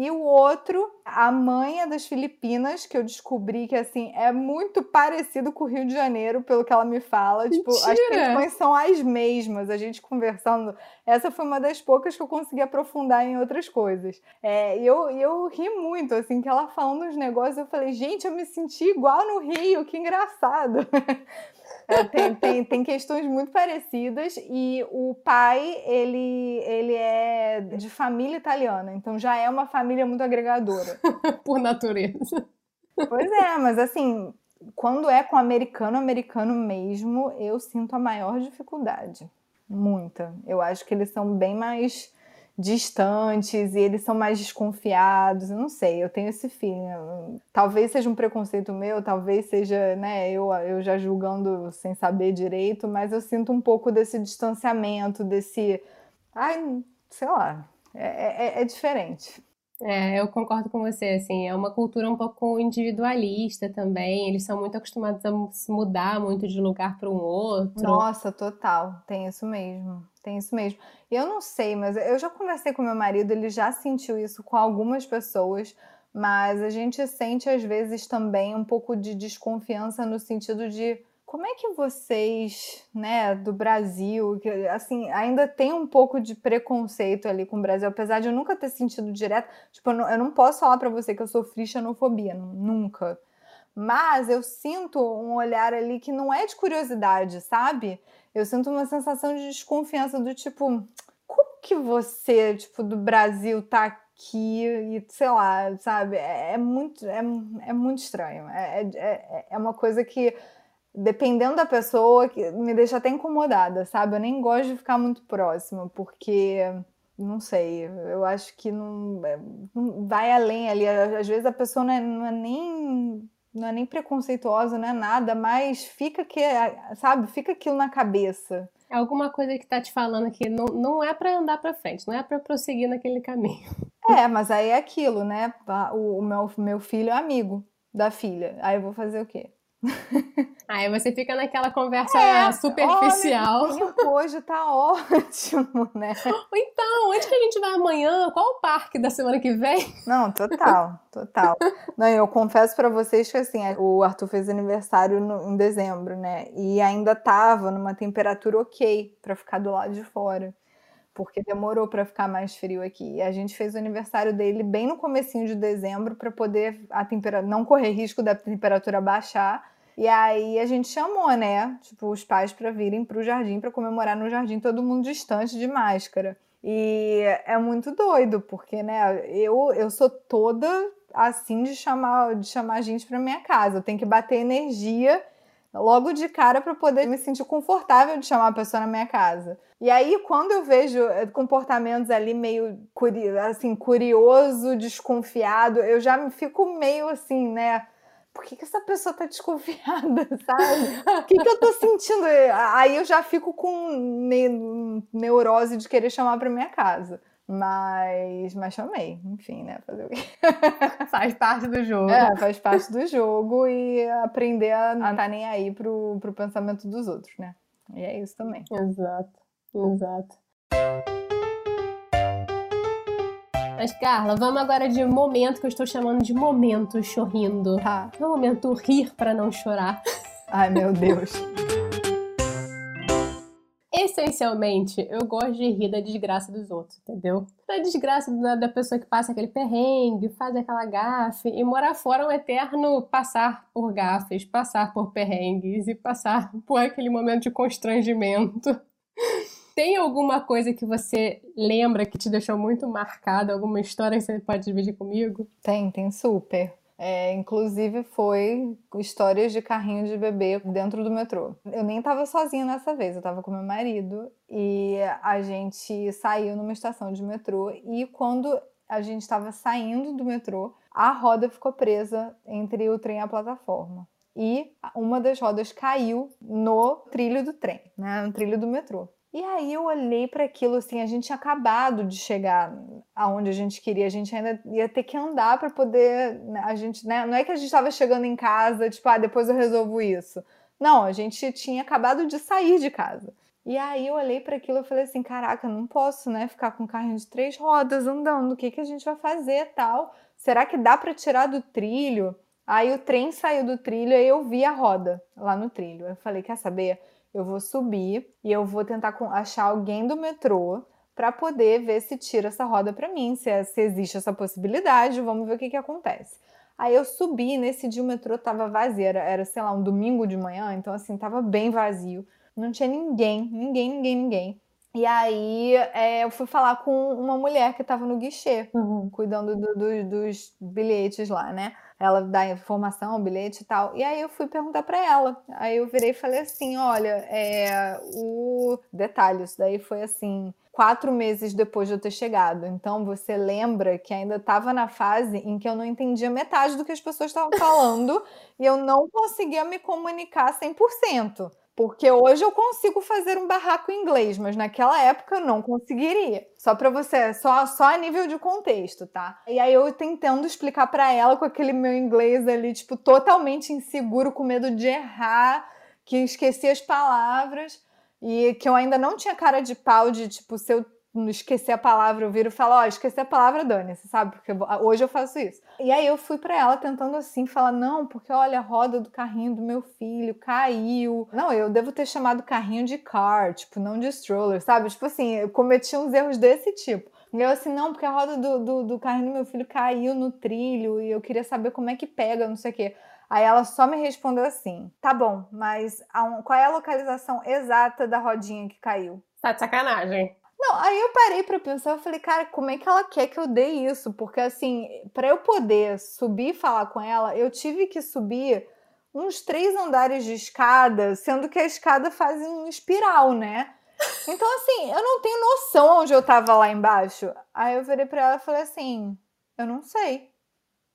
E o outro, a mãe é das Filipinas, que eu descobri que assim é muito parecido com o Rio de Janeiro, pelo que ela me fala. Mentira. Tipo, as questões são as mesmas. A gente conversando. Essa foi uma das poucas que eu consegui aprofundar em outras coisas. É, e eu, eu ri muito, assim, que ela falando uns negócios, eu falei, gente, eu me senti igual no Rio, que engraçado. É, tem, tem, tem questões muito parecidas e o pai, ele, ele é de família italiana, então já é uma família muito agregadora. Por natureza. Pois é, mas assim, quando é com americano, americano mesmo, eu sinto a maior dificuldade. Muita. Eu acho que eles são bem mais distantes e eles são mais desconfiados. Não sei, eu tenho esse feeling. Talvez seja um preconceito meu, talvez seja, né, eu, eu já julgando sem saber direito, mas eu sinto um pouco desse distanciamento, desse. Ai, sei lá. é, é, é diferente. É, eu concordo com você, assim, é uma cultura um pouco individualista também, eles são muito acostumados a se mudar muito de lugar para um outro. Nossa, total, tem isso mesmo, tem isso mesmo. Eu não sei, mas eu já conversei com meu marido, ele já sentiu isso com algumas pessoas, mas a gente sente às vezes também um pouco de desconfiança no sentido de como é que vocês, né, do Brasil, que assim, ainda tem um pouco de preconceito ali com o Brasil, apesar de eu nunca ter sentido direto, tipo, eu não, eu não posso falar para você que eu sofri xenofobia, nunca. Mas eu sinto um olhar ali que não é de curiosidade, sabe? Eu sinto uma sensação de desconfiança do tipo, como que você, tipo, do Brasil tá aqui e sei lá, sabe? É, é muito, é, é muito estranho. É, é, é uma coisa que dependendo da pessoa, que me deixa até incomodada, sabe? Eu nem gosto de ficar muito próxima, porque não sei, eu acho que não, é, não vai além ali. Às vezes a pessoa não é, não é, nem não é nem preconceituosa, não é nada, mas fica que, sabe, fica aquilo na cabeça. É alguma coisa que tá te falando que não, não é para andar para frente, não é para prosseguir naquele caminho. É, mas aí é aquilo, né? O, o meu, meu filho é amigo da filha. Aí eu vou fazer o quê? Aí você fica naquela conversa é, superficial. Olha, hoje tá ótimo, né? Então, onde que a gente vai amanhã? Qual o parque da semana que vem? Não, total, total. Não, eu confesso para vocês que assim, o Arthur fez aniversário no, em dezembro, né? E ainda tava numa temperatura ok para ficar do lado de fora porque demorou para ficar mais frio aqui. E a gente fez o aniversário dele bem no comecinho de dezembro para poder a temperatura não correr risco da temperatura baixar. E aí a gente chamou, né, tipo os pais para virem para o jardim para comemorar no jardim, todo mundo distante de máscara. E é muito doido, porque né, eu eu sou toda assim de chamar de chamar gente para minha casa. Eu tenho que bater energia logo de cara para poder me sentir confortável de chamar a pessoa na minha casa. E aí, quando eu vejo eh, comportamentos ali meio assim, curioso, desconfiado, eu já fico meio assim, né? Por que, que essa pessoa tá desconfiada, sabe? O que, que eu tô sentindo? Aí eu já fico com ne neurose de querer chamar para minha casa. Mas, mas chamei, enfim, né? Fazer o quê? Faz parte do jogo. É, faz parte do jogo e aprender a não estar tá nem aí pro, pro pensamento dos outros, né? E é isso também. Exato, exato. Mas, Carla, vamos agora de momento que eu estou chamando de momento chorrindo. Tá. É o momento rir para não chorar. Ai, meu Deus. essencialmente, eu gosto de rir da desgraça dos outros, entendeu? Da desgraça da pessoa que passa aquele perrengue, faz aquela gafe, e morar fora é um eterno passar por gafes, passar por perrengues e passar por aquele momento de constrangimento. Tem alguma coisa que você lembra que te deixou muito marcada? Alguma história que você pode dividir comigo? Tem, tem super. É, inclusive foi histórias de carrinho de bebê dentro do metrô. Eu nem estava sozinha nessa vez, eu estava com meu marido e a gente saiu numa estação de metrô e quando a gente estava saindo do metrô, a roda ficou presa entre o trem e a plataforma. E uma das rodas caiu no trilho do trem, né, no trilho do metrô. E aí eu olhei para aquilo assim, a gente tinha acabado de chegar aonde a gente queria, a gente ainda ia ter que andar para poder, né, a gente, né, não é que a gente estava chegando em casa, tipo, ah, depois eu resolvo isso. Não, a gente tinha acabado de sair de casa. E aí eu olhei para aquilo e falei assim, caraca, não posso, né, ficar com um carrinho de três rodas andando. O que que a gente vai fazer, tal? Será que dá para tirar do trilho? Aí o trem saiu do trilho e eu vi a roda lá no trilho. Eu falei, quer saber? Eu vou subir e eu vou tentar achar alguém do metrô para poder ver se tira essa roda para mim, se, é, se, existe essa possibilidade, vamos ver o que, que acontece. Aí eu subi, nesse dia o metrô tava vazio, era, era, sei lá, um domingo de manhã, então assim, tava bem vazio, não tinha ninguém, ninguém, ninguém, ninguém. E aí é, eu fui falar com uma mulher que estava no guichê, uhum. cuidando do, do, dos bilhetes lá, né? Ela dá informação, bilhete e tal. E aí eu fui perguntar para ela. Aí eu virei e falei assim: olha, é, o detalhe, isso daí foi assim quatro meses depois de eu ter chegado. Então você lembra que ainda estava na fase em que eu não entendia metade do que as pessoas estavam falando e eu não conseguia me comunicar 100%. Porque hoje eu consigo fazer um barraco em inglês, mas naquela época eu não conseguiria. Só para você, só, só a nível de contexto, tá? E aí eu tentando explicar para ela com aquele meu inglês ali, tipo, totalmente inseguro, com medo de errar, que esqueci as palavras e que eu ainda não tinha cara de pau de, tipo, se eu esquecer a palavra, eu viro e falo, ó, oh, esqueci a palavra, Dani, você sabe? Porque hoje eu faço isso. E aí eu fui para ela tentando assim, falar, não, porque olha, a roda do carrinho do meu filho caiu. Não, eu devo ter chamado carrinho de car, tipo, não de stroller, sabe? Tipo assim, eu cometi uns erros desse tipo. E eu assim, não, porque a roda do, do, do carrinho do meu filho caiu no trilho e eu queria saber como é que pega, não sei o quê. Aí ela só me respondeu assim: tá bom, mas qual é a localização exata da rodinha que caiu? Tá de sacanagem. Não, aí eu parei para pensar, eu falei, cara, como é que ela quer que eu dê isso? Porque assim, para eu poder subir e falar com ela, eu tive que subir uns três andares de escada, sendo que a escada faz um espiral, né? Então, assim, eu não tenho noção onde eu tava lá embaixo. Aí eu virei pra ela e falei assim: eu não sei.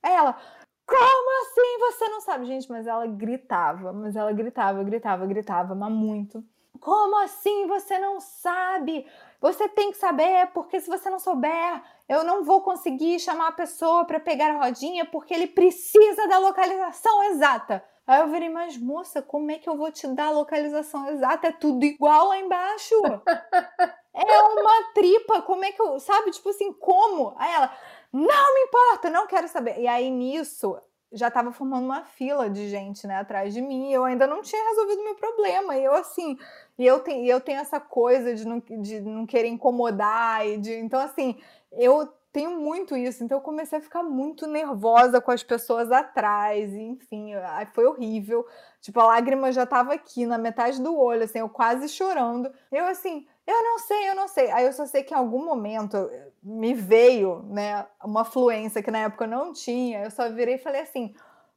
Aí ela, como assim você não sabe? Gente, mas ela gritava, mas ela gritava, gritava, gritava, mas muito. Como assim você não sabe? Você tem que saber, porque se você não souber, eu não vou conseguir chamar a pessoa para pegar a rodinha, porque ele precisa da localização exata. Aí eu virei, mas moça, como é que eu vou te dar a localização exata? É tudo igual lá embaixo. é uma tripa, como é que eu. Sabe, tipo assim, como? Aí ela, não me importa, não quero saber. E aí nisso, já estava formando uma fila de gente, né, atrás de mim, e eu ainda não tinha resolvido o meu problema. E eu assim, e eu tenho, eu tenho essa coisa de não, de não querer incomodar e de, então assim, eu tenho muito isso, então eu comecei a ficar muito nervosa com as pessoas atrás, e, enfim, foi horrível. Tipo, a lágrima já estava aqui na metade do olho, assim, eu quase chorando. Eu assim, eu não sei, eu não sei. Aí eu só sei que em algum momento me veio, né, uma fluência que na época eu não tinha. Eu só virei e falei assim: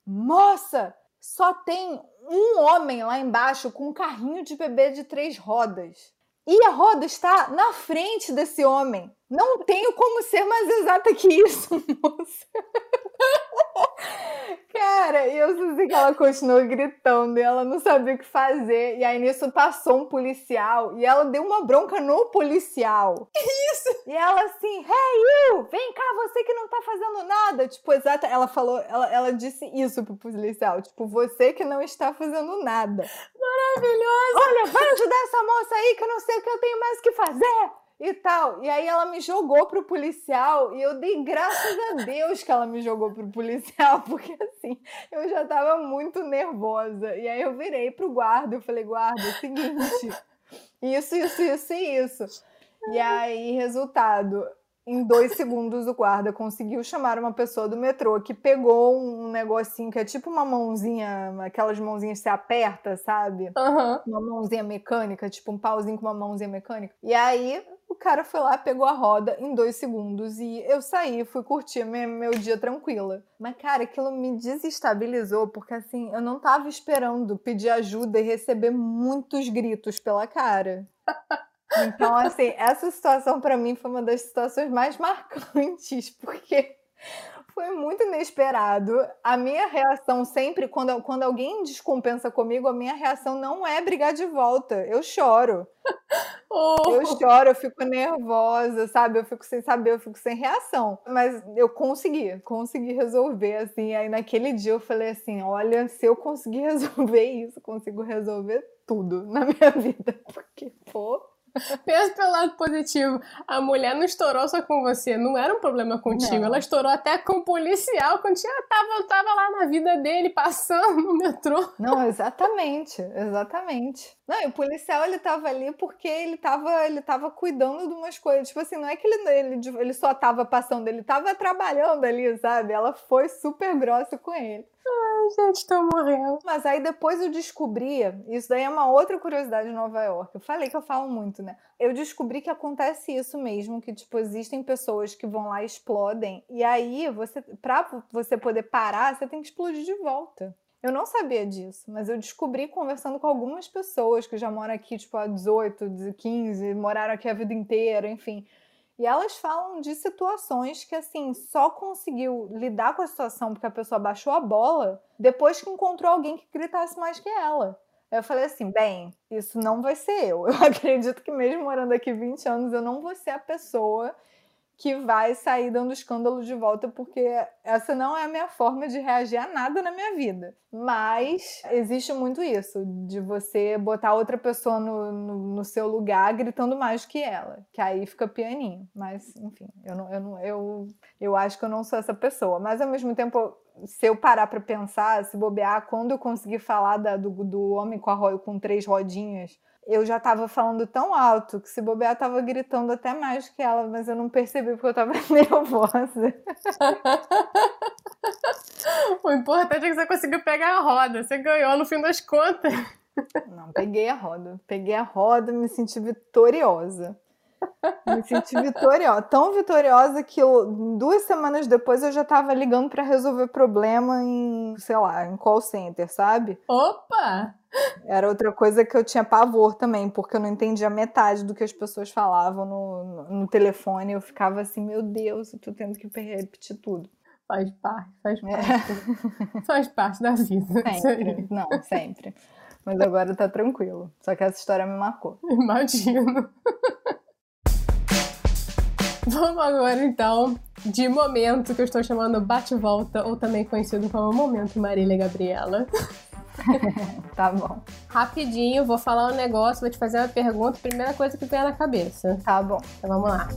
"Moça, só tem um homem lá embaixo com um carrinho de bebê de três rodas. E a roda está na frente desse homem. Não tenho como ser mais exata que isso, moça. Cara, e eu sei que ela continuou gritando e ela não sabia o que fazer. E aí nisso passou um policial e ela deu uma bronca no policial. Que isso? E ela assim, hey you, vem cá, você que não tá fazendo nada. Tipo, exata, ela falou, ela, ela disse isso pro policial. Tipo, você que não está fazendo nada. Maravilhoso. Olha, vai ajudar essa moça aí que eu não sei o que eu tenho mais que fazer e tal. E aí ela me jogou pro policial e eu dei graças a Deus que ela me jogou pro policial, porque assim, eu já tava muito nervosa. E aí eu virei pro guarda, eu falei, guarda, é o seguinte, isso, isso, isso e isso. E aí, resultado, em dois segundos o guarda conseguiu chamar uma pessoa do metrô que pegou um negocinho que é tipo uma mãozinha, aquelas mãozinhas que você aperta, sabe? Uhum. Uma mãozinha mecânica, tipo um pauzinho com uma mãozinha mecânica. E aí o cara foi lá, pegou a roda em dois segundos e eu saí, fui curtir meu, meu dia tranquila. Mas, cara, aquilo me desestabilizou porque, assim, eu não tava esperando pedir ajuda e receber muitos gritos pela cara. Então, assim, essa situação para mim foi uma das situações mais marcantes, porque foi muito inesperado. A minha reação sempre, quando, quando alguém descompensa comigo, a minha reação não é brigar de volta. Eu choro. Oh. Eu choro, eu fico nervosa, sabe? Eu fico sem saber, eu fico sem reação. Mas eu consegui, consegui resolver, assim. Aí naquele dia eu falei assim: olha, se eu conseguir resolver isso, consigo resolver tudo na minha vida. Porque, pô. Pensa pelo lado positivo. A mulher não estourou só com você, não era um problema contigo. Não. Ela estourou até com o policial, quando tinha, tava, tava lá na vida dele, passando no metrô. Não, exatamente, exatamente. Não, e o policial ele tava ali porque ele tava, ele tava cuidando de umas coisas. Tipo assim, não é que ele, ele, ele só tava passando, ele tava trabalhando ali, sabe? Ela foi super grossa com ele. Ah, Gente, tô morrendo. Mas aí depois eu descobri, isso daí é uma outra curiosidade de Nova York. Eu falei que eu falo muito, né? Eu descobri que acontece isso mesmo, que tipo existem pessoas que vão lá e explodem e aí você para você poder parar, você tem que explodir de volta. Eu não sabia disso, mas eu descobri conversando com algumas pessoas que já moram aqui, tipo, há 18, 15, moraram aqui a vida inteira, enfim. E elas falam de situações que, assim, só conseguiu lidar com a situação porque a pessoa baixou a bola depois que encontrou alguém que gritasse mais que ela. Eu falei assim, bem, isso não vai ser eu. Eu acredito que mesmo morando aqui 20 anos, eu não vou ser a pessoa que vai sair dando escândalo de volta, porque essa não é a minha forma de reagir a nada na minha vida. Mas existe muito isso, de você botar outra pessoa no, no, no seu lugar gritando mais que ela, que aí fica pianinho. Mas, enfim, eu, não, eu, não, eu, eu acho que eu não sou essa pessoa. Mas, ao mesmo tempo, se eu parar para pensar, se bobear, quando eu conseguir falar da, do, do homem com, a, com três rodinhas eu já tava falando tão alto que se bobear tava gritando até mais que ela, mas eu não percebi porque eu tava nervosa. o importante é que você conseguiu pegar a roda, você ganhou no fim das contas. Não, peguei a roda. Peguei a roda, me senti vitoriosa. Me senti vitoriosa. Tão vitoriosa que eu, duas semanas depois eu já tava ligando para resolver problema em, sei lá, em call center, sabe? Opa! Era outra coisa que eu tinha pavor também, porque eu não entendia metade do que as pessoas falavam no, no, no telefone. Eu ficava assim, meu Deus, eu tô tendo que repetir tudo. Faz parte, faz parte. É. Faz parte da vida. Sempre. Não, sempre. Mas agora tá tranquilo. Só que essa história me marcou. Imagino. Vamos agora então de momento que eu estou chamando bate-volta, ou também conhecido como Momento Marília Gabriela. tá bom. Rapidinho, vou falar um negócio, vou te fazer uma pergunta, primeira coisa que vem na cabeça. Tá bom. Então vamos lá.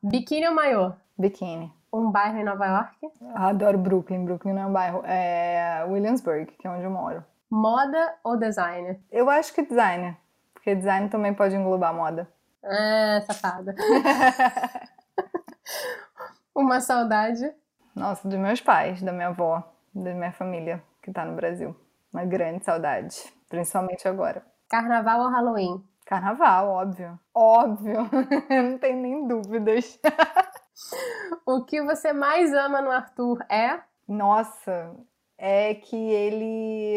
Biquíni ou maiô? Biquíni. Um bairro em Nova York? Adoro Brooklyn. Brooklyn não é um bairro, é Williamsburg, que é onde eu moro. Moda ou design? Eu acho que design, porque design também pode englobar moda. Ah, safada. Uma saudade. Nossa, dos meus pais, da minha avó, da minha família que tá no Brasil. Uma grande saudade, principalmente agora. Carnaval ou Halloween? Carnaval, óbvio. Óbvio. Não tem nem dúvidas. o que você mais ama no Arthur é? Nossa, é que ele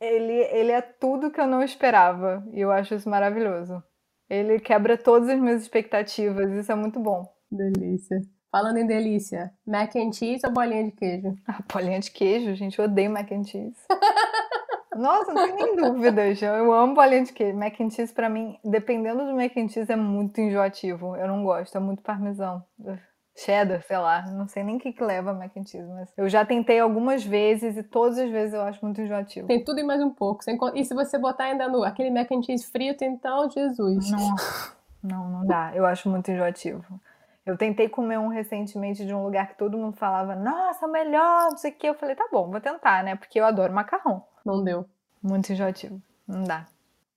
ele ele é tudo que eu não esperava e eu acho isso maravilhoso. Ele quebra todas as minhas expectativas, isso é muito bom. Delícia. Falando em delícia, mac and cheese ou bolinha de queijo? Ah, bolinha de queijo, gente, eu odeio mac and cheese. Nossa, não tem nem dúvidas. Eu amo bolinha de queijo. Mac and cheese, pra mim, dependendo do mac and cheese, é muito enjoativo. Eu não gosto, é muito parmesão cheddar, sei lá, não sei nem o que, que leva mac and cheese, mas eu já tentei algumas vezes e todas as vezes eu acho muito enjoativo. Tem tudo e mais um pouco. E se você botar ainda no aquele mac and cheese frito, então, Jesus. Não, não, não dá. Eu acho muito enjoativo. Eu tentei comer um recentemente de um lugar que todo mundo falava, nossa, melhor, não sei o que. Eu falei, tá bom, vou tentar, né? Porque eu adoro macarrão. Não deu. Muito enjoativo. Não dá.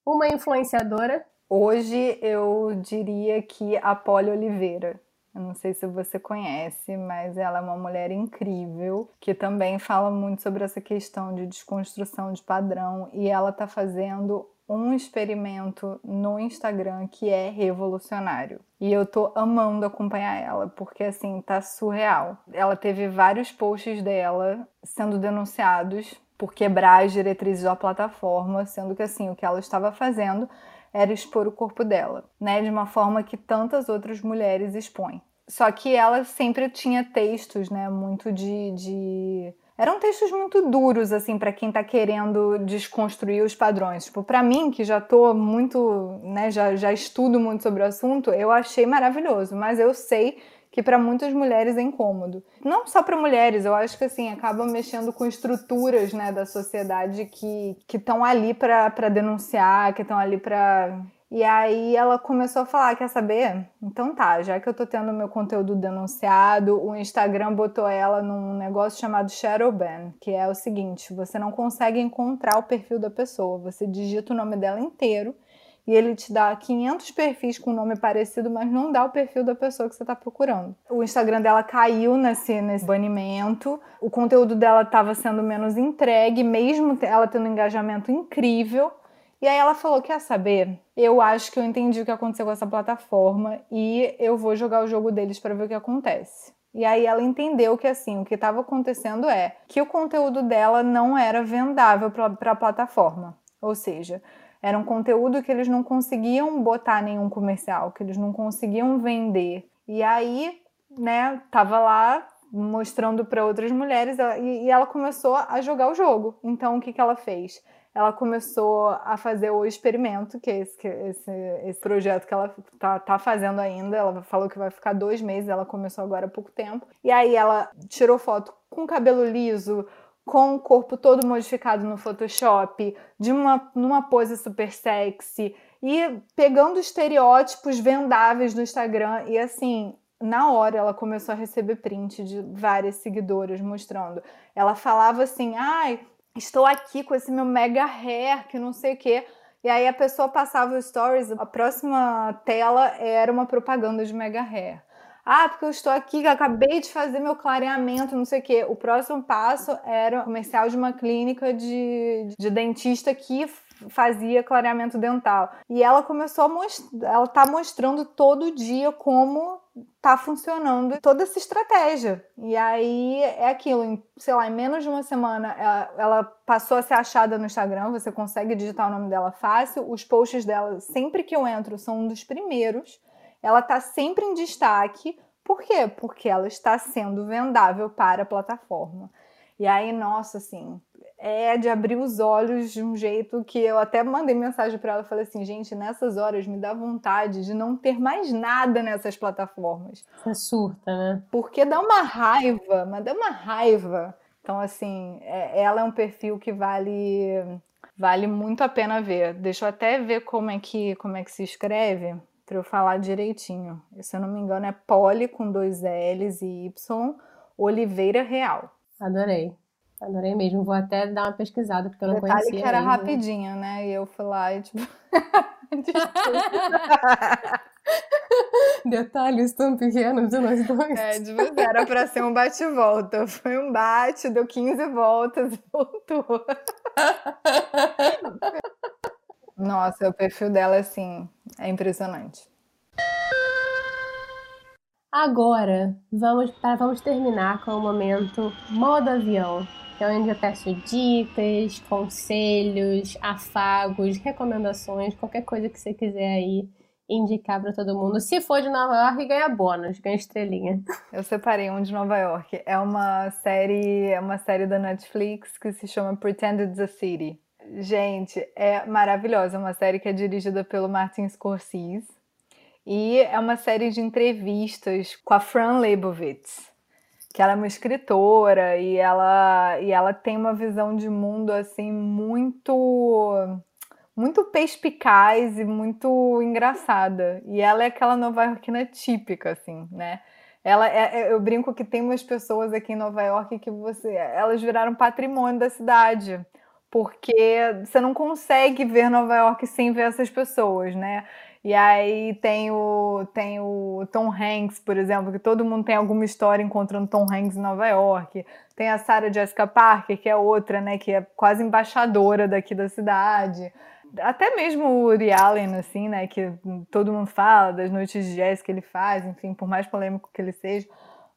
Uma influenciadora? Hoje eu diria que a Polly Oliveira. Eu não sei se você conhece, mas ela é uma mulher incrível que também fala muito sobre essa questão de desconstrução de padrão e ela está fazendo um experimento no Instagram que é revolucionário. E eu tô amando acompanhar ela, porque assim, tá surreal. Ela teve vários posts dela sendo denunciados por quebrar as diretrizes da plataforma, sendo que assim, o que ela estava fazendo era expor o corpo dela, né, de uma forma que tantas outras mulheres expõem. Só que ela sempre tinha textos, né, muito de, de... eram textos muito duros assim para quem tá querendo desconstruir os padrões. Tipo, para mim que já tô muito, né, já já estudo muito sobre o assunto, eu achei maravilhoso, mas eu sei que para muitas mulheres é incômodo. Não só para mulheres, eu acho que assim acaba mexendo com estruturas, né, da sociedade que que estão ali para denunciar, que estão ali para e aí ela começou a falar, quer saber? Então tá, já que eu tô tendo meu conteúdo denunciado, o Instagram botou ela num negócio chamado Shadow Ban, que é o seguinte, você não consegue encontrar o perfil da pessoa, você digita o nome dela inteiro e ele te dá 500 perfis com nome parecido, mas não dá o perfil da pessoa que você está procurando. O Instagram dela caiu nesse, nesse banimento, o conteúdo dela estava sendo menos entregue, mesmo ela tendo um engajamento incrível. E aí ela falou: Quer saber? Eu acho que eu entendi o que aconteceu com essa plataforma e eu vou jogar o jogo deles para ver o que acontece. E aí ela entendeu que assim, o que estava acontecendo é que o conteúdo dela não era vendável para a plataforma. Ou seja, era um conteúdo que eles não conseguiam botar nenhum comercial, que eles não conseguiam vender. E aí, né, tava lá mostrando para outras mulheres e ela começou a jogar o jogo. Então, o que, que ela fez? Ela começou a fazer o experimento, que é esse, esse, esse projeto que ela tá, tá fazendo ainda. Ela falou que vai ficar dois meses, ela começou agora há pouco tempo. E aí ela tirou foto com cabelo liso, com o corpo todo modificado no Photoshop, de uma numa pose super sexy e pegando estereótipos vendáveis no Instagram e assim, na hora ela começou a receber print de várias seguidoras mostrando. Ela falava assim: "Ai, estou aqui com esse meu mega hair, que não sei o quê". E aí a pessoa passava o stories, a próxima tela era uma propaganda de mega hair. Ah, porque eu estou aqui, acabei de fazer meu clareamento, não sei o quê. O próximo passo era o comercial de uma clínica de, de dentista que fazia clareamento dental. E ela começou a mostrar, ela tá mostrando todo dia como tá funcionando toda essa estratégia. E aí é aquilo, em, sei lá, em menos de uma semana ela, ela, passou a ser achada no Instagram, você consegue digitar o nome dela fácil. Os posts dela, sempre que eu entro, são um dos primeiros ela está sempre em destaque. Por quê? Porque ela está sendo vendável para a plataforma. E aí, nossa, assim, é de abrir os olhos de um jeito que eu até mandei mensagem para ela e falei assim, gente, nessas horas me dá vontade de não ter mais nada nessas plataformas. Você surta, né? Porque dá uma raiva, mas dá uma raiva. Então, assim, é, ela é um perfil que vale vale muito a pena ver. Deixa eu até ver como é que como é que se escreve para eu falar direitinho. Se eu não me engano, é Poli com dois L's e Y, Oliveira Real. Adorei. Adorei mesmo. Vou até dar uma pesquisada, porque eu não Detalhe conhecia. que era mesmo. rapidinho, né? E eu fui lá e tipo. Detalhes tão pequenos de nós dois. É, de você era pra ser um bate-volta. Foi um bate, deu 15 voltas e voltou. Nossa, o perfil dela, assim, é impressionante. Agora, vamos, vamos terminar com o momento modo avião, é onde eu peço dicas, conselhos, afagos, recomendações, qualquer coisa que você quiser aí indicar para todo mundo. Se for de Nova York, ganha bônus, ganha estrelinha. Eu separei um de Nova York. É uma série, é uma série da Netflix que se chama Pretend It's a City. Gente, é maravilhosa. É uma série que é dirigida pelo Martin Scorsese. E é uma série de entrevistas com a Fran Lebowitz, que ela é uma escritora e ela, e ela tem uma visão de mundo assim muito muito perspicaz e muito engraçada. E ela é aquela nova iorquina típica, assim, né? Ela é, é, eu brinco que tem umas pessoas aqui em Nova York que você, elas viraram patrimônio da cidade porque você não consegue ver Nova York sem ver essas pessoas, né? E aí tem o, tem o Tom Hanks, por exemplo, que todo mundo tem alguma história encontrando Tom Hanks em Nova York. Tem a Sarah Jessica Parker, que é outra, né, que é quase embaixadora daqui da cidade. Até mesmo o Woody Allen, assim, né, que todo mundo fala das noites de jazz que ele faz, enfim, por mais polêmico que ele seja.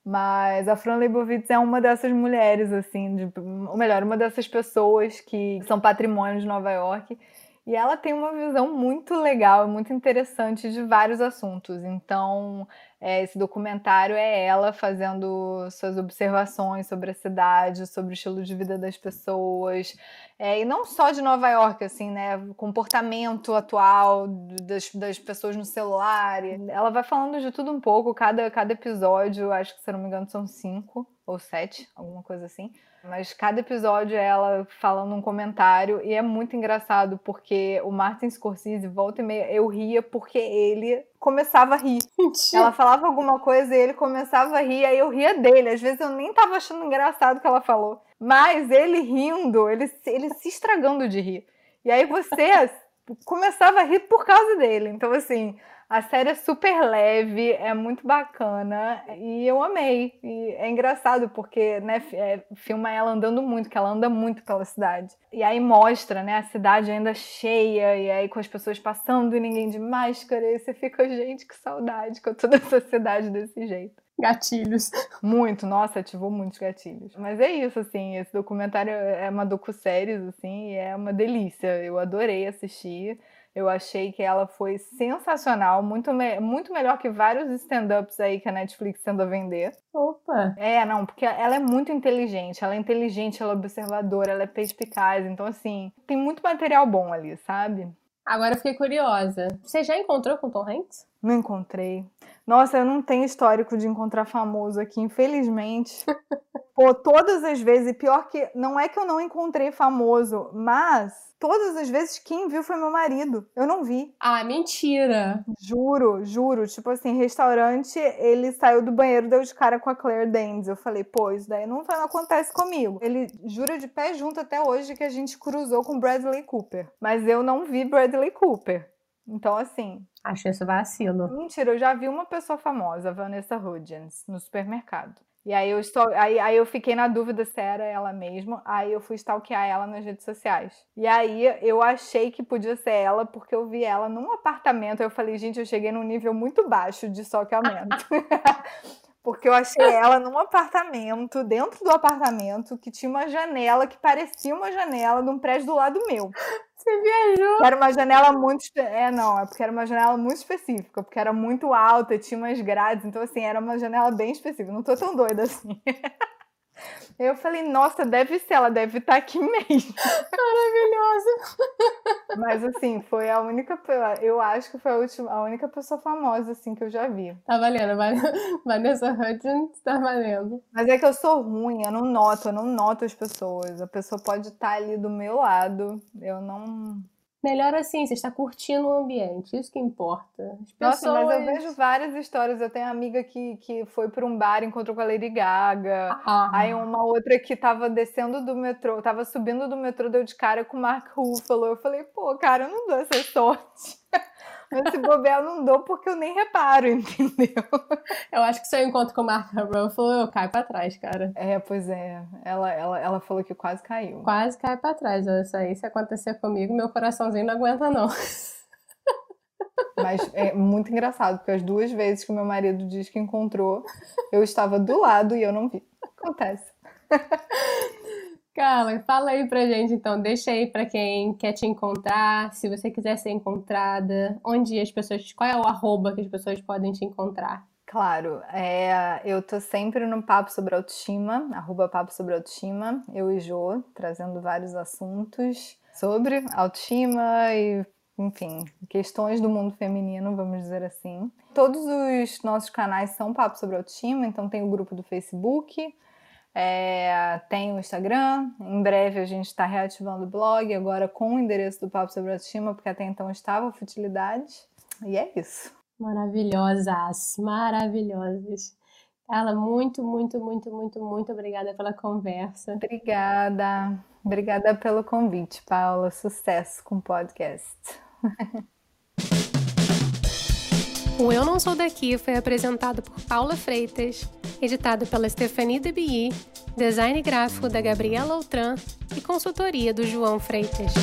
Mas a Fran Lebowitz é uma dessas mulheres, assim, de, ou melhor, uma dessas pessoas que são patrimônio de Nova York. E ela tem uma visão muito legal, muito interessante de vários assuntos. Então, é, esse documentário é ela fazendo suas observações sobre a cidade, sobre o estilo de vida das pessoas, é, e não só de Nova York, assim, né? Comportamento atual das, das pessoas no celular. Ela vai falando de tudo um pouco, cada, cada episódio, acho que se não me engano, são cinco ou sete, alguma coisa assim. Mas cada episódio é ela falando um comentário e é muito engraçado porque o Martin Scorsese volta e meia eu ria porque ele começava a rir. Mentira. Ela falava alguma coisa e ele começava a rir, aí eu ria dele. Às vezes eu nem tava achando engraçado o que ela falou. Mas ele rindo, ele, ele se estragando de rir. E aí você começava a rir por causa dele. Então, assim, a série é super leve, é muito bacana e eu amei. E é engraçado porque, né, é, filma ela andando muito, que ela anda muito pela cidade. E aí mostra, né, a cidade ainda cheia e aí com as pessoas passando e ninguém de máscara. E você fica, gente, que saudade com toda essa cidade desse jeito. Gatilhos. Muito, nossa, ativou muitos gatilhos. Mas é isso, assim, esse documentário é uma docu-série, assim, e é uma delícia. Eu adorei assistir. Eu achei que ela foi sensacional, muito, me muito melhor que vários stand-ups aí que a Netflix tenta vender. Opa! É, não, porque ela é muito inteligente, ela é inteligente, ela é observadora, ela é perspicaz, então assim, tem muito material bom ali, sabe? Agora eu fiquei curiosa. Você já encontrou com Tom Hanks? Não encontrei. Nossa, eu não tenho histórico de encontrar famoso aqui, infelizmente. Pô, todas as vezes, e pior que não é que eu não encontrei famoso, mas todas as vezes quem viu foi meu marido. Eu não vi. Ah, mentira. Juro, juro. Tipo assim, restaurante, ele saiu do banheiro, deu de cara com a Claire Danes. Eu falei, pô, isso daí não, não acontece comigo. Ele jura de pé junto até hoje que a gente cruzou com Bradley Cooper. Mas eu não vi Bradley Cooper. Então, assim. Acho isso vacilo. Mentira, eu já vi uma pessoa famosa, Vanessa Hudgens, no supermercado. E aí eu estou, aí, aí eu fiquei na dúvida se era ela mesma. Aí eu fui stalkear ela nas redes sociais. E aí eu achei que podia ser ela porque eu vi ela num apartamento. Eu falei, gente, eu cheguei num nível muito baixo de stalkeamento. porque eu achei ela num apartamento, dentro do apartamento, que tinha uma janela que parecia uma janela de um prédio do lado meu. Você viajou? Era uma janela muito. É, não, é porque era uma janela muito específica, porque era muito alta, tinha umas grades, então, assim, era uma janela bem específica. Não tô tão doida assim. Eu falei, nossa, deve ser, ela deve estar tá aqui mesmo. Maravilhosa. Mas assim, foi a única, eu acho que foi a última, a única pessoa famosa assim que eu já vi. Tá valendo, Vanessa Hudgens tá valendo. Mas é que eu sou ruim, eu não noto, eu não noto as pessoas. A pessoa pode estar tá ali do meu lado, eu não Melhor assim, você está curtindo o ambiente, isso que importa. Pessoas... Nossa, mas eu vejo várias histórias. Eu tenho uma amiga que, que foi para um bar, encontrou com a Lady Gaga. Ah. Aí uma outra que estava descendo do metrô, estava subindo do metrô, deu de cara com o Mark Ruffalo. Eu falei, pô, cara, eu não dou essa sorte. Esse bobear não dou porque eu nem reparo, entendeu? Eu acho que se eu encontro com o Mark Ruffalo, eu caio pra trás, cara. É, pois é. Ela, ela, ela falou que quase caiu. Quase cai pra trás. Isso aí, se acontecer comigo, meu coraçãozinho não aguenta, não. Mas é muito engraçado, porque as duas vezes que o meu marido diz que encontrou, eu estava do lado e eu não vi. Acontece. Carla, fala aí pra gente então, deixa aí pra quem quer te encontrar, se você quiser ser encontrada, onde as pessoas, qual é o arroba que as pessoas podem te encontrar? Claro, é, eu tô sempre no Papo Sobre Autoestima, arroba Papo Sobre Autoestima, eu e Jô, trazendo vários assuntos sobre autoestima e, enfim, questões do mundo feminino, vamos dizer assim. Todos os nossos canais são Papo Sobre Autoestima, então tem o grupo do Facebook, é, tem o Instagram, em breve a gente está reativando o blog, agora com o endereço do Papo sobre Autoestima, porque até então estava Futilidade. E é isso. Maravilhosas, maravilhosas. Carla, muito, muito, muito, muito, muito obrigada pela conversa. Obrigada. Obrigada pelo convite, Paula. Sucesso com o podcast. O Eu Não Sou Daqui foi apresentado por Paula Freitas, editado pela Stephanie Debilly, design gráfico da Gabriela Outran e consultoria do João Freitas.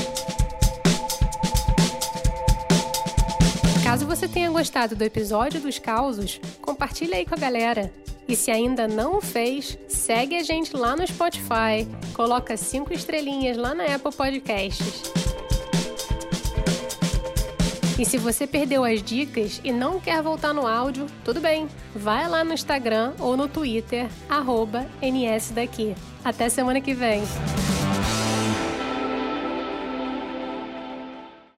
Caso você tenha gostado do episódio dos causos, compartilhe aí com a galera. E se ainda não o fez, segue a gente lá no Spotify, coloca cinco estrelinhas lá na Apple Podcasts. E se você perdeu as dicas e não quer voltar no áudio, tudo bem. Vai lá no Instagram ou no Twitter, arroba NSDaqui. Até semana que vem.